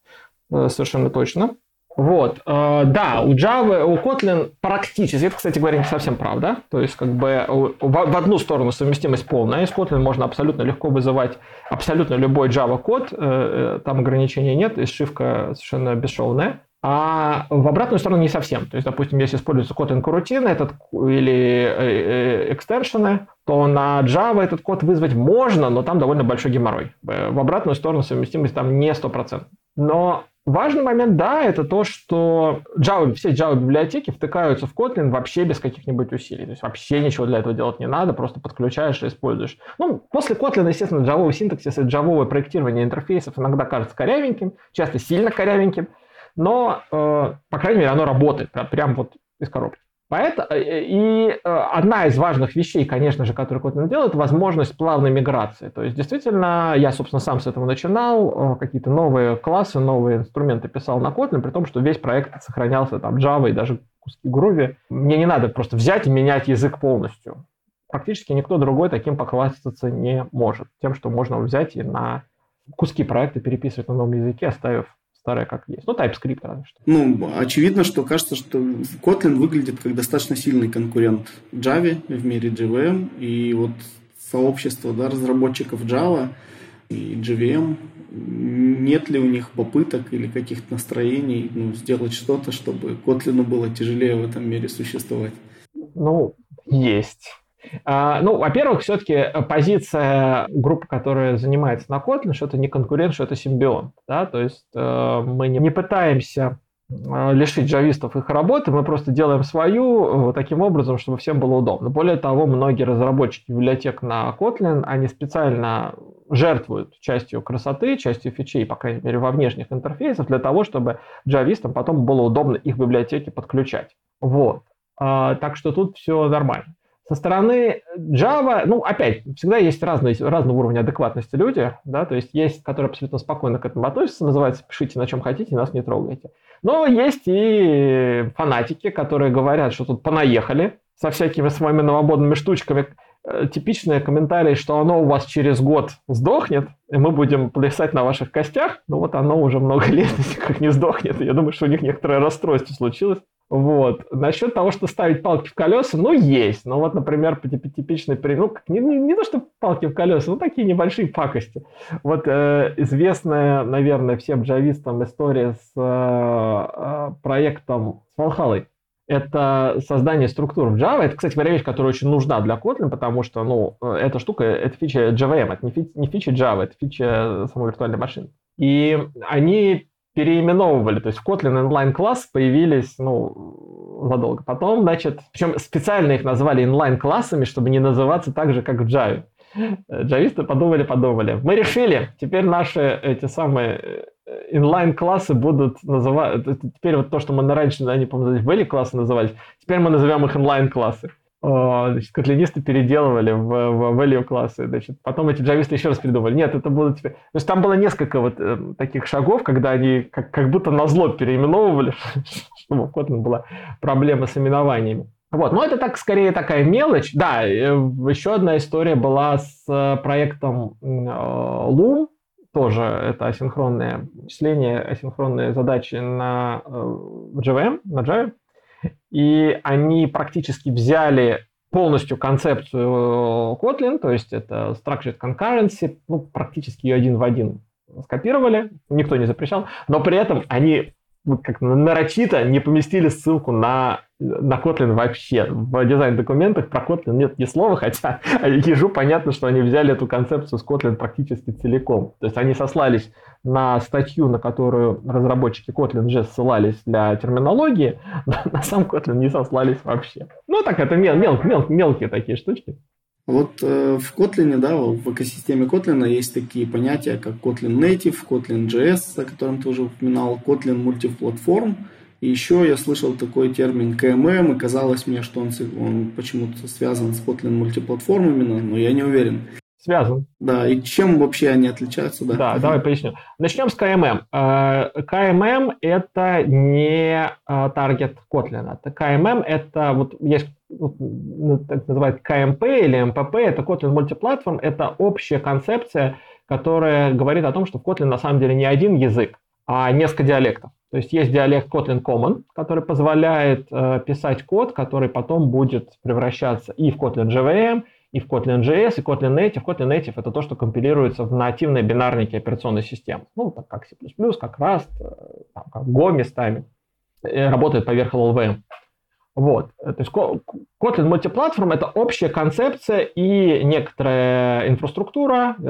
Э, совершенно точно. Вот, э, да, у Java, у Kotlin практически, это, кстати говоря, не совсем правда, то есть как бы в, одну сторону совместимость полная, из Kotlin можно абсолютно легко вызывать абсолютно любой Java код, э, э, там ограничений нет, и сшивка совершенно бесшовная. А в обратную сторону не совсем. То есть, допустим, если используется Kotlin coroutine этот, или экстеншены, то на Java этот код вызвать можно, но там довольно большой геморрой. В обратную сторону совместимость там не 100%. Но Важный момент, да, это то, что Java, все Java библиотеки втыкаются в Kotlin вообще без каких-нибудь усилий. То есть вообще ничего для этого делать не надо, просто подключаешь и используешь. Ну, после Kotlin, естественно, Java синтаксис и Java проектирование интерфейсов иногда кажется корявеньким, часто сильно корявеньким, но, э, по крайней мере, оно работает прям вот из коробки. Поэтому, э, э, и э, одна из важных вещей, конечно же, которую Kotlin делает, возможность плавной миграции. То есть, действительно, я, собственно, сам с этого начинал, какие-то новые классы, новые инструменты писал на Kotlin, при том, что весь проект сохранялся там Java и даже куски Groovy. Мне не надо просто взять и менять язык полностью. Практически никто другой таким похвастаться не может. Тем, что можно взять и на куски проекта переписывать на новом языке, оставив старая как есть. Ну, TypeScript разве что. Ну, очевидно, что кажется, что Kotlin выглядит как достаточно сильный конкурент Java в мире JVM. И вот сообщество да, разработчиков Java и JVM, нет ли у них попыток или каких-то настроений ну, сделать что-то, чтобы Kotlin было тяжелее в этом мире существовать? Ну, есть. А, ну, во-первых, все-таки позиция группы, которая занимается на Kotlin, что это не конкурент, что это симбион. Да? То есть э, мы не, пытаемся э, лишить джавистов их работы, мы просто делаем свою э, таким образом, чтобы всем было удобно. Более того, многие разработчики библиотек на Kotlin, они специально жертвуют частью красоты, частью фичей, по крайней мере, во внешних интерфейсах, для того, чтобы джавистам потом было удобно их библиотеки подключать. Вот. А, так что тут все нормально. Со стороны Java, ну, опять, всегда есть разные, разного уровня адекватности люди, да, то есть есть, которые абсолютно спокойно к этому относятся, называется «пишите на чем хотите, нас не трогайте». Но есть и фанатики, которые говорят, что тут понаехали со всякими своими новомодными штучками. э, типичные комментарии, что оно у вас через год сдохнет, и мы будем плясать на ваших костях. Ну вот оно уже много [laughs] лет никак не сдохнет. Я думаю, что у них некоторое расстройство случилось. Вот. Насчет того, что ставить палки в колеса, ну, есть. Ну, вот, например, типичный пример, ну, не, не, не то, что палки в колеса, но такие небольшие пакости. Вот э, известная, наверное, всем джавистам история с э, э проектом с Valhalla. Это создание структур в Java. Это, кстати говоря, вещь, которая очень нужна для Kotlin, потому что, ну, эта штука, это фича JVM, это не, фи, не фича Java, это фича самой виртуальной машины. И они переименовывали. То есть Kotlin inline класс появились, ну, задолго. Потом, значит, причем специально их назвали inline классами, чтобы не называться так же, как в Java. Джависты подумали, подумали. Мы решили, теперь наши эти самые inline классы будут называть... Теперь вот то, что мы раньше, они, по-моему, value классы назывались, теперь мы назовем их inline классы. Значит, котлинисты переделывали в, в value классы. Значит, потом эти джависты еще раз придумали. Нет, это будут теперь... То есть там было несколько вот э, таких шагов, когда они как, как будто на зло переименовывали, [laughs] чтобы в Kotlin была проблема с именованиями. Вот, но это так скорее такая мелочь. Да, э, еще одна история была с э, проектом э, Loom, тоже это асинхронное числение, асинхронные задачи на JVM, на Java. И они практически взяли полностью концепцию Kotlin, то есть это structured concurrency, ну, практически ее один в один скопировали, никто не запрещал, но при этом они как нарочито не поместили ссылку на на Kotlin вообще. В дизайн-документах про Kotlin нет ни слова, [laughs] хотя ежу понятно, что они взяли эту концепцию с Kotlin практически целиком. То есть они сослались на статью, на которую разработчики Kotlin уже ссылались для терминологии, [laughs] но на сам Kotlin не сослались вообще. Ну так, это мел, мел, мел, мелкие такие штучки. Вот э, в Kotlin, да, в экосистеме Kotlin есть такие понятия, как Kotlin Native, Kotlin JS, о котором ты уже упоминал, Kotlin Multiplatform – и еще я слышал такой термин KMM, и казалось мне, что он, он почему-то связан с Kotlin Multiplatform именно, но я не уверен. Связан. Да, и чем вообще они отличаются? Да, да давай поясню. Начнем с KMM. Э, KMM – это не э, target Kotlin. KMM – это вот есть ну, так называют KMP или MPP, это Kotlin Multiplatform, это общая концепция, которая говорит о том, что в Kotlin на самом деле не один язык, а несколько диалектов. То есть есть диалект Kotlin Common, который позволяет э, писать код, который потом будет превращаться и в Kotlin JVM, и в Kotlin JS, и Kotlin Native. Kotlin Native это то, что компилируется в нативной бинарнике операционной системы. Ну, так как C++, как Rust, э, там, как Go местами. И работает поверх LLVM. Вот. То есть Kotlin мультиплатформ – это общая концепция и некоторая инфраструктура, э,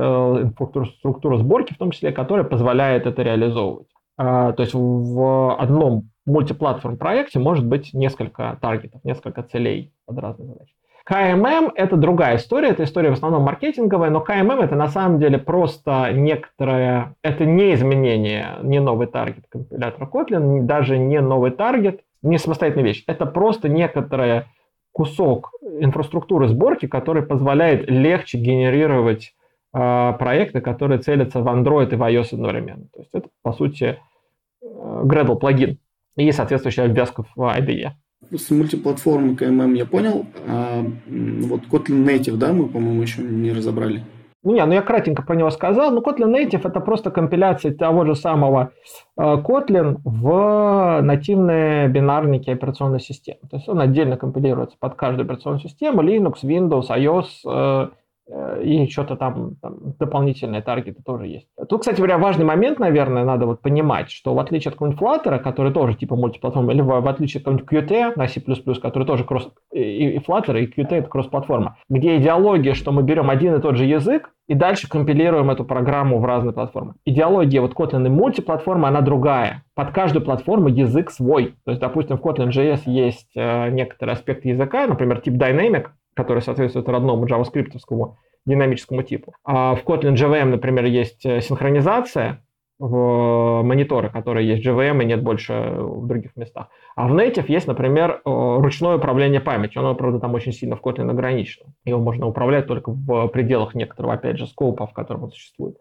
инфраструктура сборки в том числе, которая позволяет это реализовывать. А, то есть в одном мультиплатформ проекте может быть несколько таргетов, несколько целей под разные задачи. КММ – это другая история, это история в основном маркетинговая, но КММ – это на самом деле просто некоторое, это не изменение, не новый таргет компилятора Kotlin, даже не новый таргет, не самостоятельная вещь. Это просто некоторый кусок инфраструктуры сборки, который позволяет легче генерировать э, проекты, которые целятся в Android и в iOS одновременно. То есть это, по сути, Gradle плагин и соответствующая обвязка в IDE. С мультиплатформы КММ я понял. А вот Kotlin Native, да, мы, по-моему, еще не разобрали. Не, ну я кратенько про него сказал. Но Kotlin Native это просто компиляция того же самого э, Kotlin в нативные бинарники операционной системы. То есть он отдельно компилируется под каждую операционную систему, Linux, Windows, iOS, Э, и что-то там, там дополнительные таргеты тоже есть. Тут, кстати говоря, важный момент, наверное, надо вот понимать, что в отличие от какого-нибудь Flutter, который тоже типа мультиплатформа, или в, отличие от какого-нибудь Qt на C++, который тоже кросс, и, Flutter, и Qt это кросс-платформа, где идеология, что мы берем один и тот же язык, и дальше компилируем эту программу в разные платформы. Идеология вот Kotlin и мультиплатформа, она другая. Под каждую платформу язык свой. То есть, допустим, в Kotlin JS есть э, некоторые аспекты языка, например, тип Dynamic, который соответствует родному JavaScript динамическому типу. А в Kotlin JVM, например, есть э, синхронизация в мониторы, которые есть JVM и нет больше в других местах. А в Native есть, например, ручное управление памятью. Оно, правда, там очень сильно в Kotlin ограничено. Его можно управлять только в пределах некоторого, опять же, скопа, в котором он существует.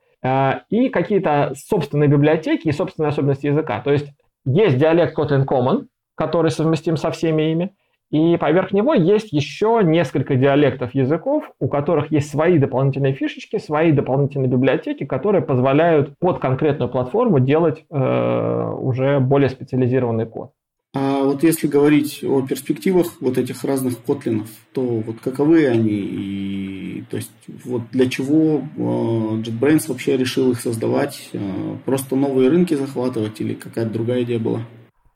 И какие-то собственные библиотеки и собственные особенности языка. То есть есть диалект Kotlin Common, который совместим со всеми ими, И поверх него есть еще несколько диалектов языков, у которых есть свои дополнительные фишечки, свои дополнительные библиотеки, которые позволяют под конкретную платформу делать э, уже более специализированный код. А вот если говорить о перспективах вот этих разных котлинов, то вот каковы они и то есть вот для чего э, JetBrains вообще решил их создавать? Э, просто новые рынки захватывать или какая-то другая идея была?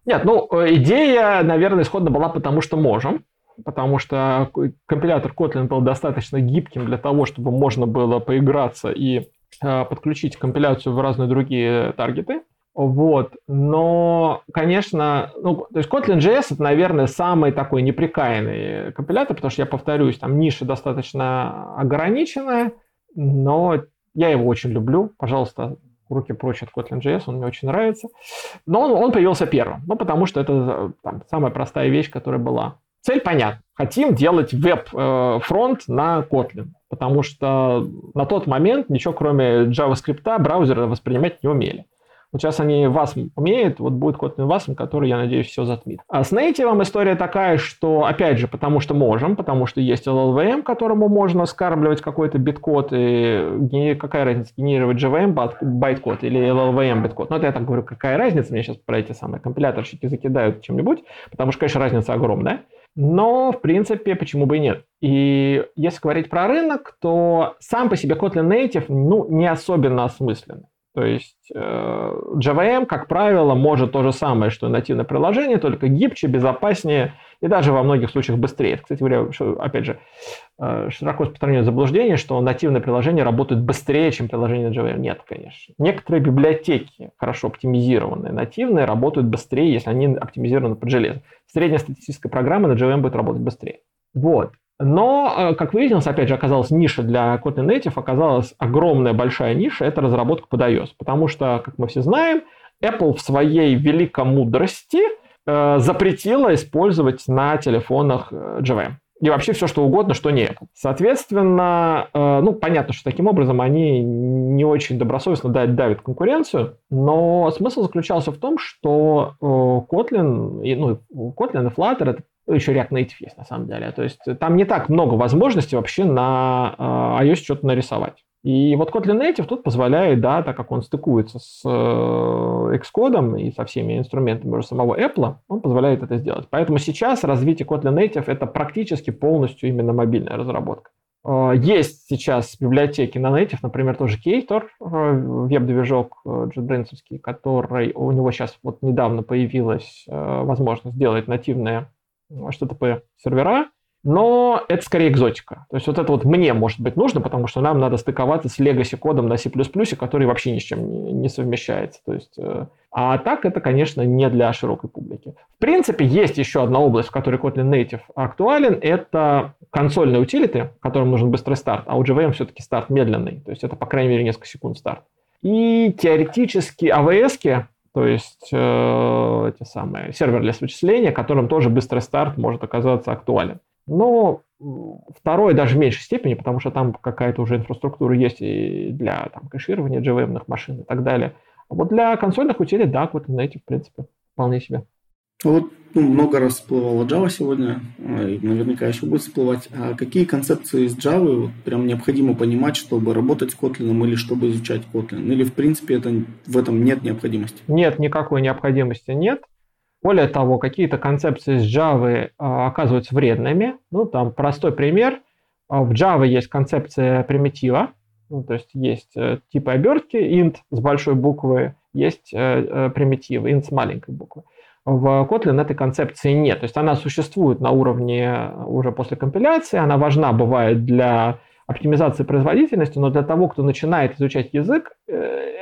Нет, ну, э, идея, наверное, исходно была потому, что можем. Потому что компилятор Kotlin был достаточно гибким для того, чтобы можно было поиграться и э, подключить компиляцию в разные другие таргеты. Вот. Но, конечно, ну, то есть Kotlin JS это, наверное, самый такой неприкаянный компилятор, потому что, я повторюсь, там ниша достаточно ограниченная, но я его очень люблю. Пожалуйста, руки прочь от Kotlin JS, он мне очень нравится. Но он, он появился первым, ну, потому что это там, самая простая вещь, которая была. Цель понятна. Хотим делать веб-фронт э, на Kotlin, потому что на тот момент ничего кроме JavaScript браузеры воспринимать не умели. Вот сейчас они вас умеют, вот будет Kotlin Wasm, который, я надеюсь, все затмит. А с Native история такая, что, опять же, потому что можем, потому что есть LLVM, которому можно скармливать какой-то биткод, и какая разница, генерировать JVM байткод или LLVM биткод. Ну, это я так говорю, какая разница, мне сейчас про эти самые компиляторщики закидают чем-нибудь, потому что, конечно, разница огромная. Но, в принципе, почему бы и нет? И если говорить про рынок, то сам по себе Kotlin Native ну, не особенно осмысленный. То есть э, JVM, как правило, может то же самое, что и нативное приложение, только гибче, безопаснее и даже во многих случаях быстрее. Кстати говоря, опять же, э, широко распространенное заблуждение, что нативное приложение работает быстрее, чем приложение на JVM. Нет, конечно. Некоторые библиотеки, хорошо оптимизированные, нативные, работают быстрее, если они оптимизированы под железо. Средняя статистическая программа на JVM будет работать быстрее. Вот. Но, э, как выяснилось, опять же, оказалась ниша для Kotlin Native, оказалась огромная большая ниша, это разработка под iOS. Потому что, как мы все знаем, Apple в своей великомудрости э, запретила использовать на телефонах э, JVM. И вообще все, что угодно, что не Apple. Соответственно, э, ну, понятно, что таким образом они не очень добросовестно давят конкуренцию, но смысл заключался в том, что э, Kotlin, и, ну, Kotlin и Flutter — это еще React Native есть на самом деле. То есть там не так много возможностей вообще на э, iOS что-то нарисовать. И вот Kotlin Native тут позволяет, да, так как он стыкуется с э, Xcode и со всеми инструментами уже самого Apple, он позволяет это сделать. Поэтому сейчас развитие Kotlin Native это практически полностью именно мобильная разработка. Э, есть сейчас библиотеки на Native, например, тоже Ktor, веб-движок JetBrains, который у него сейчас вот недавно появилась возможность сделать нативное HTTP сервера, но это скорее экзотика. То есть вот это вот мне может быть нужно, потому что нам надо стыковаться с legacy кодом на C++, который вообще ни с чем не, не совмещается. То есть, э, а так это, конечно, не для широкой публики. В принципе, есть еще одна область, в которой Kotlin Native актуален, это консольные утилиты, которым нужен быстрый старт, а у JVM все-таки старт медленный, то есть это, по крайней мере, несколько секунд старт. И теоретически AWS, то есть э, эти самые serverless вычисления, которым тоже быстрый старт может оказаться актуален. Но второй даже в меньшей степени, потому что там какая-то уже инфраструктура есть и для там, кэширования JVM машин и так далее. А вот для консольных утилит, да, вот на эти, в принципе, вполне себе. Вот ну, много раз всплывала Java сегодня, а, и наверняка еще будет всплывать. А какие концепции из Java вот, прям необходимо понимать, чтобы работать с Kotlin или чтобы изучать Kotlin? Или, в принципе, это, в этом нет необходимости? Нет, никакой необходимости нет. Более того, какие-то концепции из Java а, оказываются вредными. Ну, там простой пример. А, в Java есть концепция примитива, ну, то есть есть э, типы обертки, int с большой буквы, есть э, э, примитивы, int с маленькой буквы. В Kotlin этой концепции нет. То есть она существует на уровне уже после компиляции, она важна бывает для оптимизации производительности, но для того, кто начинает изучать язык, э,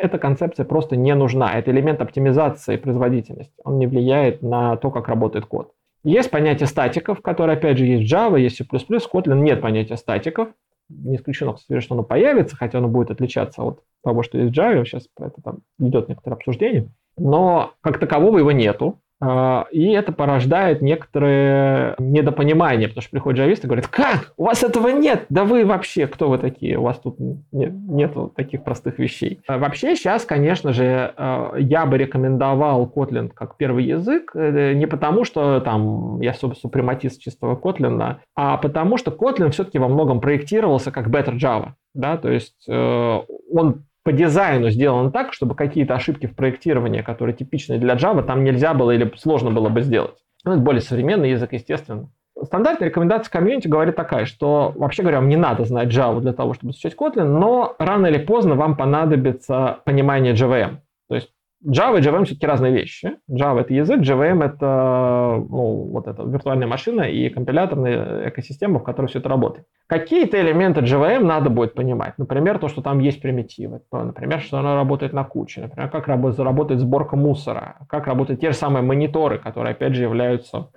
эта концепция просто не нужна. Это элемент оптимизации производительности. Он не влияет на то, как работает код. Есть понятие статиков, которые, опять же, есть в Java, есть C++, Kotlin нет понятия статиков. Не исключено, кстати, что оно появится, хотя оно будет отличаться от того, что есть в Java. Сейчас про это там идет некоторое обсуждение. Но как такового его нету. А, и это порождает некоторые недопонимания, потому что приходят джависты и говорят, как? У вас этого нет? Да вы вообще, кто вы такие? У вас тут нет нету таких простых вещей. А вообще сейчас, конечно же, а, я бы рекомендовал Kotlin как первый язык, э, не потому что там я супрематист чистого Kotlin, а потому что Kotlin все-таки во многом проектировался как Better Java. Да? То есть э, он по дизайну сделано так, чтобы какие-то ошибки в проектировании, которые типичны для Java, там нельзя было или сложно было бы сделать. Ну, это более современный язык, естественно. Стандартная рекомендация комьюнити говорит такая, что, вообще говоря, вам не надо знать Java для того, чтобы изучать Kotlin, но рано или поздно вам понадобится понимание JVM. То есть Java и JVM все-таки разные вещи. Java — это язык, JVM — это ну, вот эта виртуальная машина и компиляторная экосистема, в которой все это работает. Какие-то элементы JVM надо будет понимать. Например, то, что там есть примитивы. Например, что она работает на куче. Например, как работает сборка мусора. Как работают те же самые мониторы, которые, опять же, являются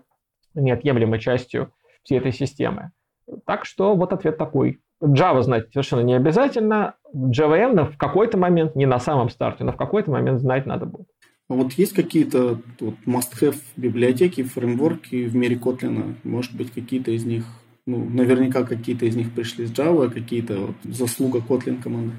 неотъемлемой частью всей этой системы. Так что вот ответ такой. Java знать совершенно не обязательно. JVM в какой-то момент, не на самом старте, но в какой-то момент знать надо будет. А вот есть какие-то вот, must-have библиотеки, фреймворки в мире Kotlin? Может быть, какие-то из них, ну, наверняка какие-то из них пришли с Java, какие-то вот, заслуга Kotlin команды?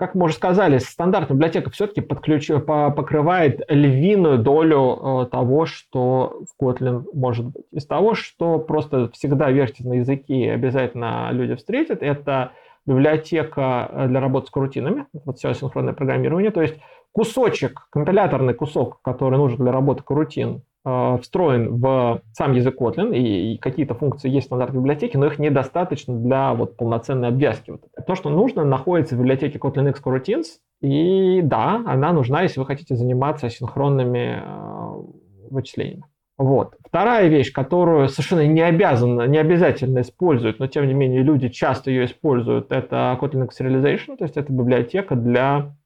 как мы уже сказали, стандартная библиотека все-таки покрывает львиную долю э, того, что в Kotlin может быть. Из того, что просто всегда вертится на языке и обязательно люди встретят, это библиотека для работы с карутинами, вот все синхронное программирование, то есть кусочек, компиляторный кусок, который нужен для работы карутин, Э, встроен в сам язык Kotlin, и, какие-то функции есть в стандартной библиотеке, но их недостаточно для вот, полноценной обвязки. То, что нужно, находится в библиотеке Kotlin X Coroutines, и да, она нужна, если вы хотите заниматься синхронными э, вычислениями. Вот. Вторая вещь, которую совершенно не обязан, не обязательно используют, но тем не менее люди часто ее используют, это Kotlin Serialization, то есть это библиотека для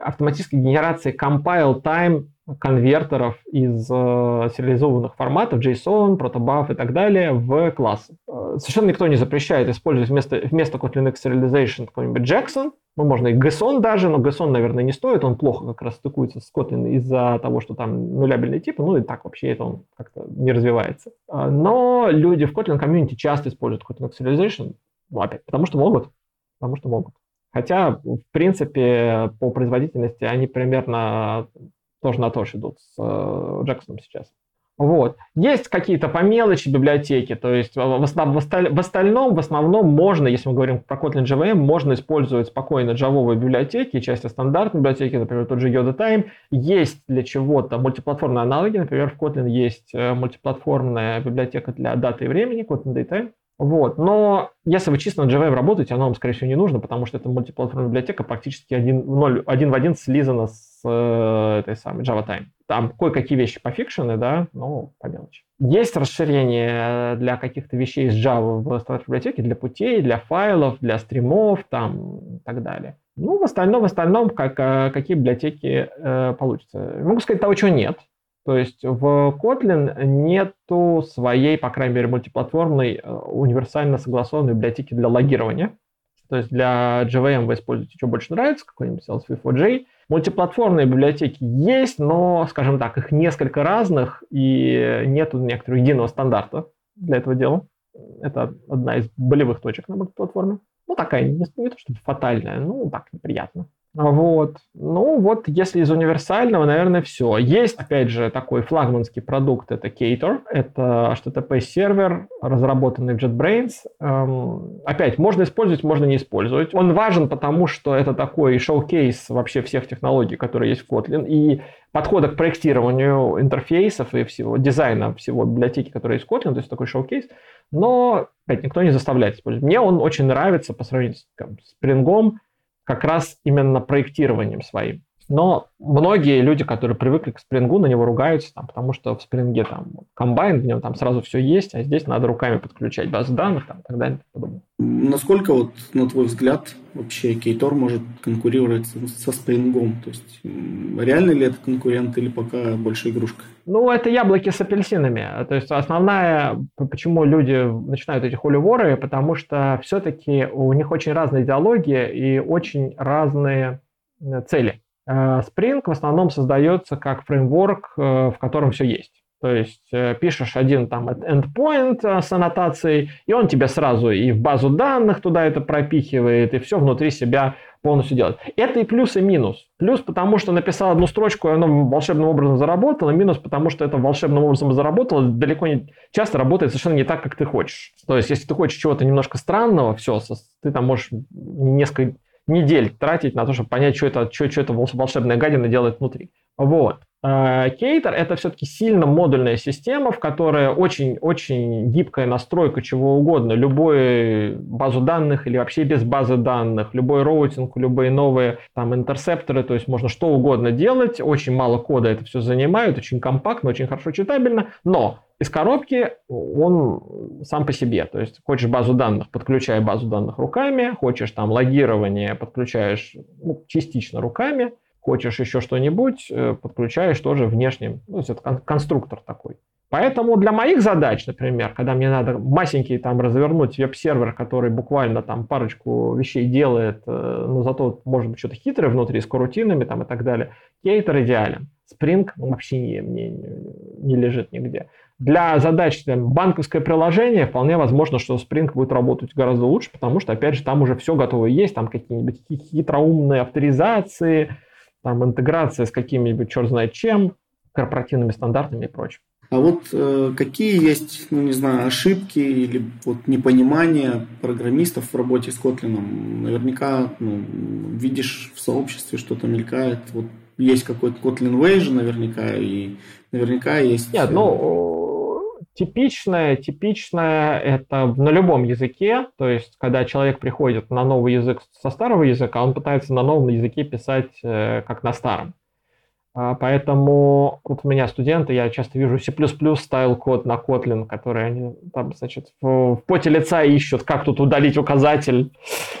автоматической генерации compile time конвертеров из э, сериализованных форматов JSON, Protobuf и так далее в классы. Э, совершенно никто не запрещает использовать вместо, вместо Kotlin X Serialization какой-нибудь Jackson, ну, можно и GSON даже, но GSON, наверное, не стоит, он плохо как раз стыкуется с Kotlin из-за того, что там нулябельный тип, ну и так вообще это он как-то не развивается. Э, но люди в Kotlin комьюнити часто используют Kotlin Serialization, ну, опять, потому что могут, потому что могут. Хотя, в принципе, по производительности они примерно тоже на то же идут с э, Джексоном сейчас. Вот. Есть какие-то по мелочи библиотеки, то есть в, основ, в, осталь, в остальном, в основном можно, если мы говорим про Kotlin JVM, можно использовать спокойно джавовые библиотеки, части стандартной библиотеки, например, тот же Yoda Time. Есть для чего-то мультиплатформные аналоги, например, в Kotlin есть э, мультиплатформная библиотека для даты и времени, Kotlin Daytime. Вот. Но если вы чисто на JVM работаете, оно вам, скорее всего, не нужно, потому что эта мультиплатформная библиотека практически один, 0, один в один слизана с э, этой самой Java Time. Там кое-какие вещи пофикшены, да, но по мелочи. Есть расширение для каких-то вещей из Java в стандартной библиотеке, для путей, для файлов, для стримов там, и так далее. Ну, в остальном, в остальном, как, э, какие библиотеки э, получится. Могу сказать того, чего нет. То есть в Kotlin нету своей, по крайней мере, мультиплатформной э, универсально согласованной библиотеки для логирования. То есть для JVM вы используете, что больше нравится, какой-нибудь LSV4j. Мультиплатформные библиотеки есть, но, скажем так, их несколько разных, и нету некоторого единого стандарта для этого дела. Это одна из болевых точек на мультиплатформе. Ну, такая, не, не то чтобы фатальная, ну, так, неприятно. Вот. Ну, вот если из универсального, наверное, все. Есть, опять же, такой флагманский продукт, это Cater. Это HTTP-сервер, разработанный в JetBrains. Эм, опять, можно использовать, можно не использовать. Он важен, потому что это такой шоу-кейс вообще всех технологий, которые есть в Kotlin, и подхода к проектированию интерфейсов и всего, дизайна всего библиотеки, которая есть в Kotlin, то есть такой шоу-кейс. Но, опять, никто не заставляет использовать. Мне он очень нравится по сравнению с Spring, как раз именно проектированием своим. Но многие люди, которые привыкли к спрингу, на него ругаются, там, потому что в спринге там комбайн, в нем там сразу все есть, а здесь надо руками подключать базы данных там, и так далее. Насколько, вот, на твой взгляд, вообще Кейтор может конкурировать со спрингом? То есть реально ли это конкурент или пока больше игрушка? Ну, это яблоки с апельсинами. То есть основная, почему люди начинают эти холиворы, потому что все-таки у них очень разная идеология и очень разные э, цели. Э, Spring в основном создается как фреймворк, э, в котором все есть. То есть э, пишешь один там endpoint э, с аннотацией, и он тебе сразу и в базу данных туда это пропихивает, и все внутри себя полностью делает. Это и плюс, и минус. Плюс, потому что написал одну строчку, и оно волшебным образом заработало. Минус, потому что это волшебным образом заработало, далеко не часто работает совершенно не так, как ты хочешь. То есть, если ты хочешь чего-то немножко странного, все, ты там можешь несколько недель тратить на то, чтобы понять, что это, что, что это волшебная гадина делает внутри. Вот. Ktor – это все-таки сильно модульная система, в которой очень-очень гибкая настройка чего угодно. Любую базу данных или вообще без базы данных, любой роутинг, любые новые там interceptor ы, то есть можно что угодно делать. Очень мало кода это все занимает, очень компактно, очень хорошо читабельно, но из коробки он сам по себе. То есть хочешь базу данных, подключай базу данных руками, хочешь там логирование, подключаешь ну, частично руками – Хочешь еще что-нибудь, э, подключаешь тоже внешним. Ну, это конструктор такой. Поэтому для моих задач, например, когда мне надо масенький там развернуть веб-сервер, который буквально там парочку вещей делает, э, но зато может быть что-то хитрое внутри с корутинами там и так далее, кейтер идеален. Spring вообще не, не, не лежит нигде. Для задач там, банковское приложение вполне возможно, что Spring будет работать гораздо лучше, потому что, опять же, там уже все готово есть, там какие-нибудь хитроумные авторизации, там интеграция с какими-нибудь черт знает чем, корпоративными стандартами и прочим. А вот э, какие есть, ну не знаю, ошибки или вот непонимание программистов в работе с Kotlin? Наверняка ну, видишь в сообществе что-то мелькает. Вот есть какой-то Kotlin Way же наверняка, и наверняка есть... Нет, ну, Типичное, типичное это на любом языке, то есть когда человек приходит на новый язык со старого языка, он пытается на новом языке писать э, как на старом. А, поэтому вот у меня студенты, я часто вижу C++ стайл код на Kotlin, который они там, значит, в, в поте лица ищут, как тут удалить указатель.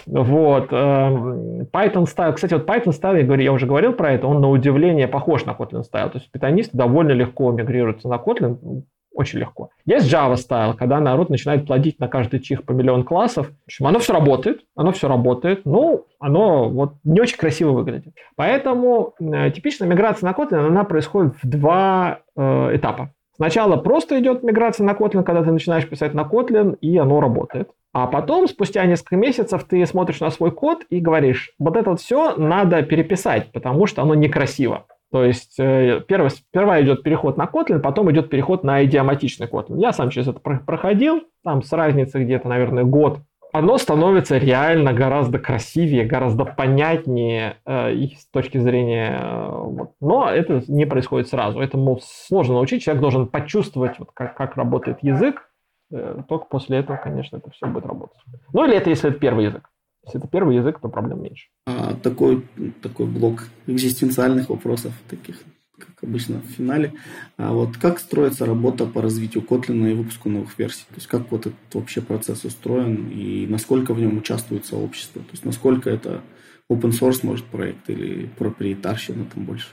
Вот. Эм, Python style, кстати, вот Python style, я, говорю, я уже говорил про это, он на удивление похож на Kotlin style. То есть питонисты довольно легко мигрируются на Kotlin, очень легко. Есть Java Style, когда народ начинает плодить на каждый чих по миллион классов. В общем, оно все работает, оно все работает, ну, оно вот не очень красиво выглядит. Поэтому э, типичная миграция на Kotlin, она происходит в два э, этапа. Сначала просто идет миграция на Kotlin, когда ты начинаешь писать на Kotlin, и оно работает. А потом, спустя несколько месяцев, ты смотришь на свой код и говоришь, вот это вот все надо переписать, потому что оно некрасиво. То есть э, первый, сперва идет переход на Kotlin, потом идет переход на идиоматичный Kotlin. Я сам через это проходил, там с разницей где-то, наверное, год. Оно становится реально гораздо красивее, гораздо понятнее э, с точки зрения... Э, вот. Но это не происходит сразу. Этому сложно научить. Человек должен почувствовать, вот, как, как работает язык. Э, только после этого, конечно, это все будет работать. Ну или это, если это первый язык. Если это первый язык, то проблем меньше. А, такой, такой блок экзистенциальных вопросов, таких, как обычно в финале. А вот как строится работа по развитию Kotlin и выпуску новых версий? То есть как вот этот вообще процесс устроен и насколько в нем участвует сообщество? То есть насколько это open source может проект или проприетарщина там больше?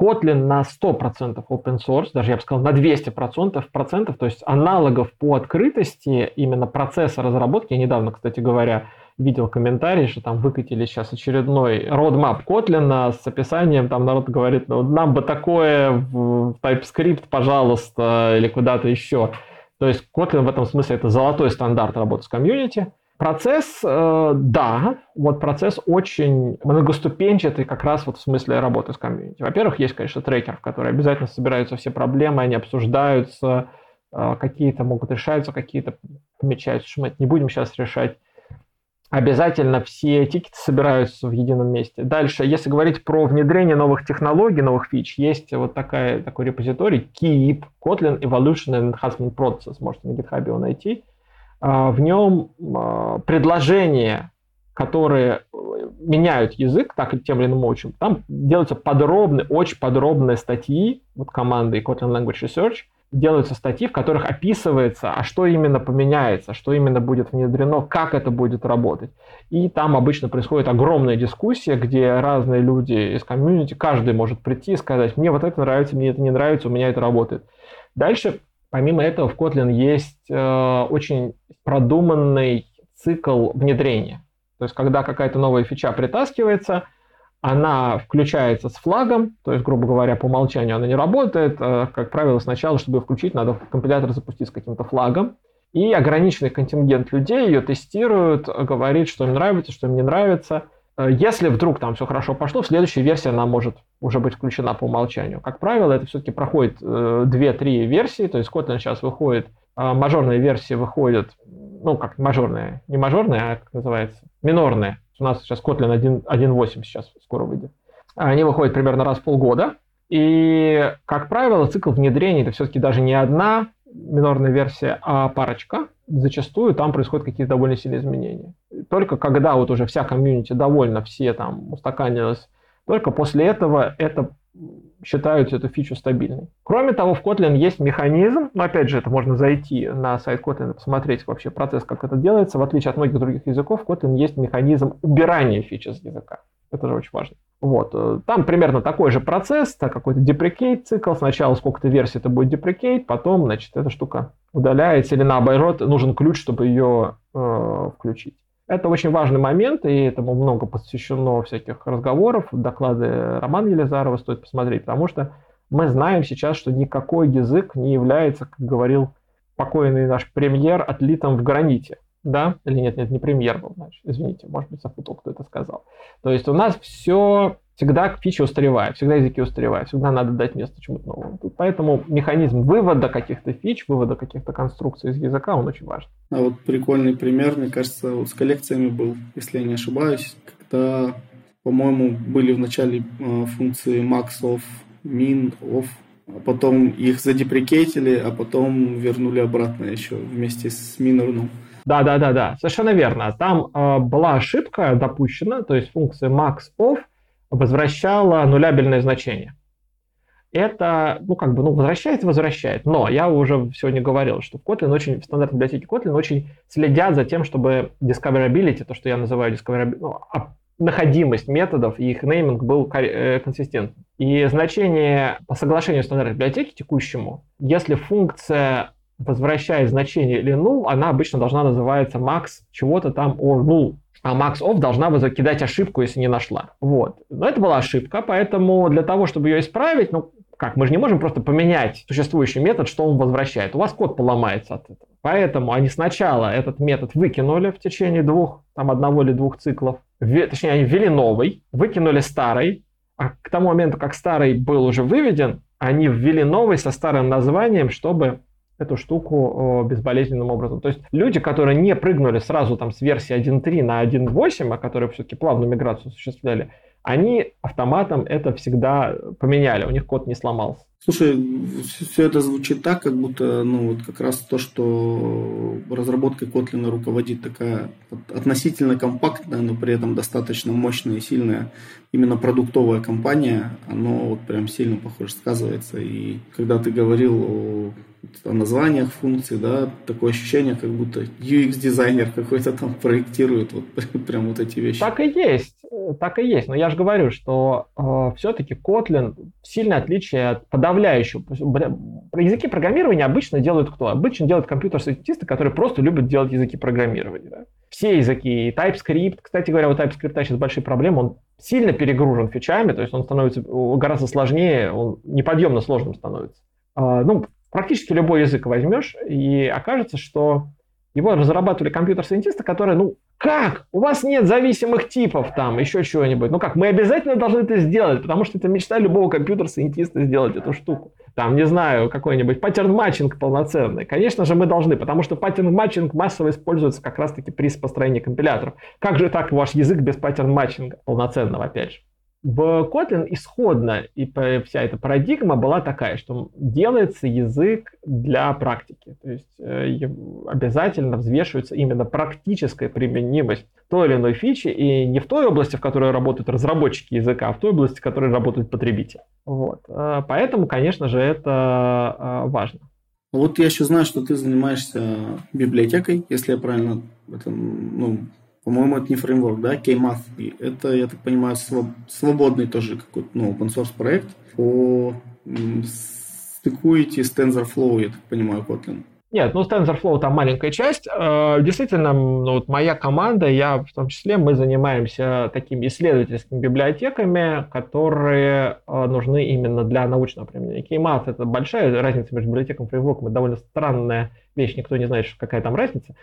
Kotlin на 100% open source, даже я бы сказал на 200%, процентов, то есть аналогов по открытости именно процесса разработки, я недавно, кстати говоря, видел комментарий, что там выкатили сейчас очередной roadmap Kotlin с описанием, там народ говорит, ну, нам бы такое в TypeScript, пожалуйста, или куда-то еще. То есть Kotlin в этом смысле это золотой стандарт работы с комьюнити. Процесс, э, да, вот процесс очень многоступенчатый как раз вот в смысле работы с комьюнити. Во-первых, есть, конечно, трекер, в который обязательно собираются все проблемы, они обсуждаются, э, какие-то могут решаться, какие-то помечаются, что мы это не будем сейчас решать обязательно все тикеты собираются в едином месте. Дальше, если говорить про внедрение новых технологий, новых фич, есть вот такая, такой репозиторий Keep, Kotlin Evolution Enhancement Process, можете на GitHub его найти. А, в нем а, предложения, которые э, меняют язык так или тем или иным образом, там делаются подробные, очень подробные статьи вот команды Kotlin Language Research – делаются статьи, в которых описывается, а что именно поменяется, что именно будет внедрено, как это будет работать. И там обычно происходит огромная дискуссия, где разные люди из комьюнити, каждый может прийти и сказать, мне вот это нравится, мне это не нравится, у меня это работает. Дальше, помимо этого, в Kotlin есть э, очень продуманный цикл внедрения. То есть, когда какая-то новая фича притаскивается – она включается с флагом, то есть, грубо говоря, по умолчанию она не работает. Э, как правило, сначала, чтобы ее включить, надо компилятор запустить с каким-то флагом. И ограниченный контингент людей ее тестирует, говорит, что им нравится, что им не нравится. Э, если вдруг там все хорошо пошло, в следующей версии она может уже быть включена по умолчанию. Как правило, это все-таки проходит 2-3 версии, то есть Kotlin сейчас выходит, мажорные версии выходят, ну как мажорные, не мажорные, а как называется, минорные у нас сейчас Kotlin 1.8 сейчас скоро выйдет. Они выходят примерно раз в полгода. И, как правило, цикл внедрения это все-таки даже не одна минорная версия, а парочка. Зачастую там происходят какие-то довольно сильные изменения. Только когда вот уже вся комьюнити довольна, все там устаканилось, только после этого это считают эту фичу стабильной. Кроме того, в Kotlin есть механизм, но опять же, это можно зайти на сайт Kotlin и посмотреть вообще процесс, как это делается. В отличие от многих других языков, в Kotlin есть механизм убирания фичи с языка. Это же очень важно. Вот. Э, там примерно такой же процесс, так какой-то деприкейт цикл. Сначала сколько-то версий это будет деприкейт, потом, значит, эта штука удаляется, или наоборот, нужен ключ, чтобы ее э, включить. Это очень важный момент, и этому много посвящено всяких разговоров. Доклады Романа Елизарова стоит посмотреть, потому что мы знаем сейчас, что никакой язык не является, как говорил покойный наш премьер, отлитым в граните. Да? Или нет, нет, не премьер был, значит, извините, может быть, запутал, кто это сказал. То есть у нас все всегда фичи устаревают, всегда языки устаревают, всегда надо дать место чему-то новому. Поэтому механизм вывода каких-то фич, вывода каких-то конструкций из языка, он очень важен. А вот прикольный пример, мне кажется, вот с коллекциями был, если я не ошибаюсь, когда, по-моему, были в начале э, функции max off, min off, а потом их задеприкетили, а потом вернули обратно еще вместе с min Да, да, да, да, совершенно верно. Там э, была ошибка допущена, то есть функция max off возвращала нулябельное значение. Это, ну, как бы, ну, возвращает, возвращает. Но я уже сегодня говорил, что в Kotlin очень, в стандартной библиотеке Kotlin очень следят за тем, чтобы discoverability, то, что я называю discoverability, ну, а находимость методов и их нейминг был э, консистентным. И значение по соглашению стандартной библиотеки текущему, если функция возвращает значение или null, она обычно должна называться max чего-то там or null а max off должна закидать ошибку, если не нашла. Вот. Но это была ошибка, поэтому для того, чтобы ее исправить, ну, как, мы же не можем просто поменять существующий метод, что он возвращает. У вас код поломается от этого. Поэтому они сначала этот метод выкинули в течение двух, там, одного или двух циклов. В, точнее, они ввели новый, выкинули старый, а к тому моменту, как старый был уже выведен, они ввели новый со старым названием, чтобы эту штуку безболезненным образом. То есть люди, которые не прыгнули сразу там с версии 1.3 на 1.8, а которые все-таки плавную миграцию осуществляли, они автоматом это всегда поменяли, у них код не сломался. Слушай, все это звучит так, как будто, ну, вот как раз то, что разработкой Kotlin руководит такая относительно компактная, но при этом достаточно мощная и сильная именно продуктовая компания, оно вот прям сильно, похоже, сказывается. И когда ты говорил о о названиях функций, да, такое ощущение, как будто UX-дизайнер какой-то там проектирует вот [laughs] прям вот эти вещи. Так и есть, так и есть. Но я же говорю, что э, все-таки Kotlin сильное отличие от подавляющего. Языки программирования обычно делают кто? Обычно делают компьютер-сcientисты, которые просто любят делать языки программирования. Да? Все языки, TypeScript, кстати говоря, у TypeScript сейчас большие проблемы, он сильно перегружен фичами, то есть он становится гораздо сложнее, он неподъемно сложным становится. Э, ну, практически любой язык возьмешь, и окажется, что его разрабатывали computer scientist ы, которые, ну, как? У вас нет зависимых типов там, еще чего-нибудь. Ну как, мы обязательно должны это сделать, потому что это мечта любого computer scientist а сделать эту штуку. Там, не знаю, какой-нибудь pattern matching полноценный. Конечно же, мы должны, потому что pattern matching массово используется как раз-таки при построении компиляторов. Как же так ваш язык без pattern matching а полноценного, опять же? В Kotlin исходно и вся эта парадигма была такая, что делается язык для практики. То есть э, обязательно взвешивается именно практическая применимость той или иной фичи, и не в той области, в которой работают разработчики языка, а в той области, в которой работает потребитель. Вот. Э, поэтому, конечно же, это э, важно. Вот я еще знаю, что ты занимаешься библиотекой, если я правильно это, ну, по-моему, это не фреймворк, да, K-Math. Это, я так понимаю, свободный тоже какой-то, ну, open source проект по стыкуете с TensorFlow, я так понимаю, Kotlin. Нет, ну TensorFlow там маленькая часть. Э, действительно, ну, вот моя команда, я в том числе, мы занимаемся такими исследовательскими библиотеками, которые э, нужны именно для научного применения. Keymath — это большая разница между библиотеком и фреймворком, это довольно странная вещь, никто не знает, какая там разница.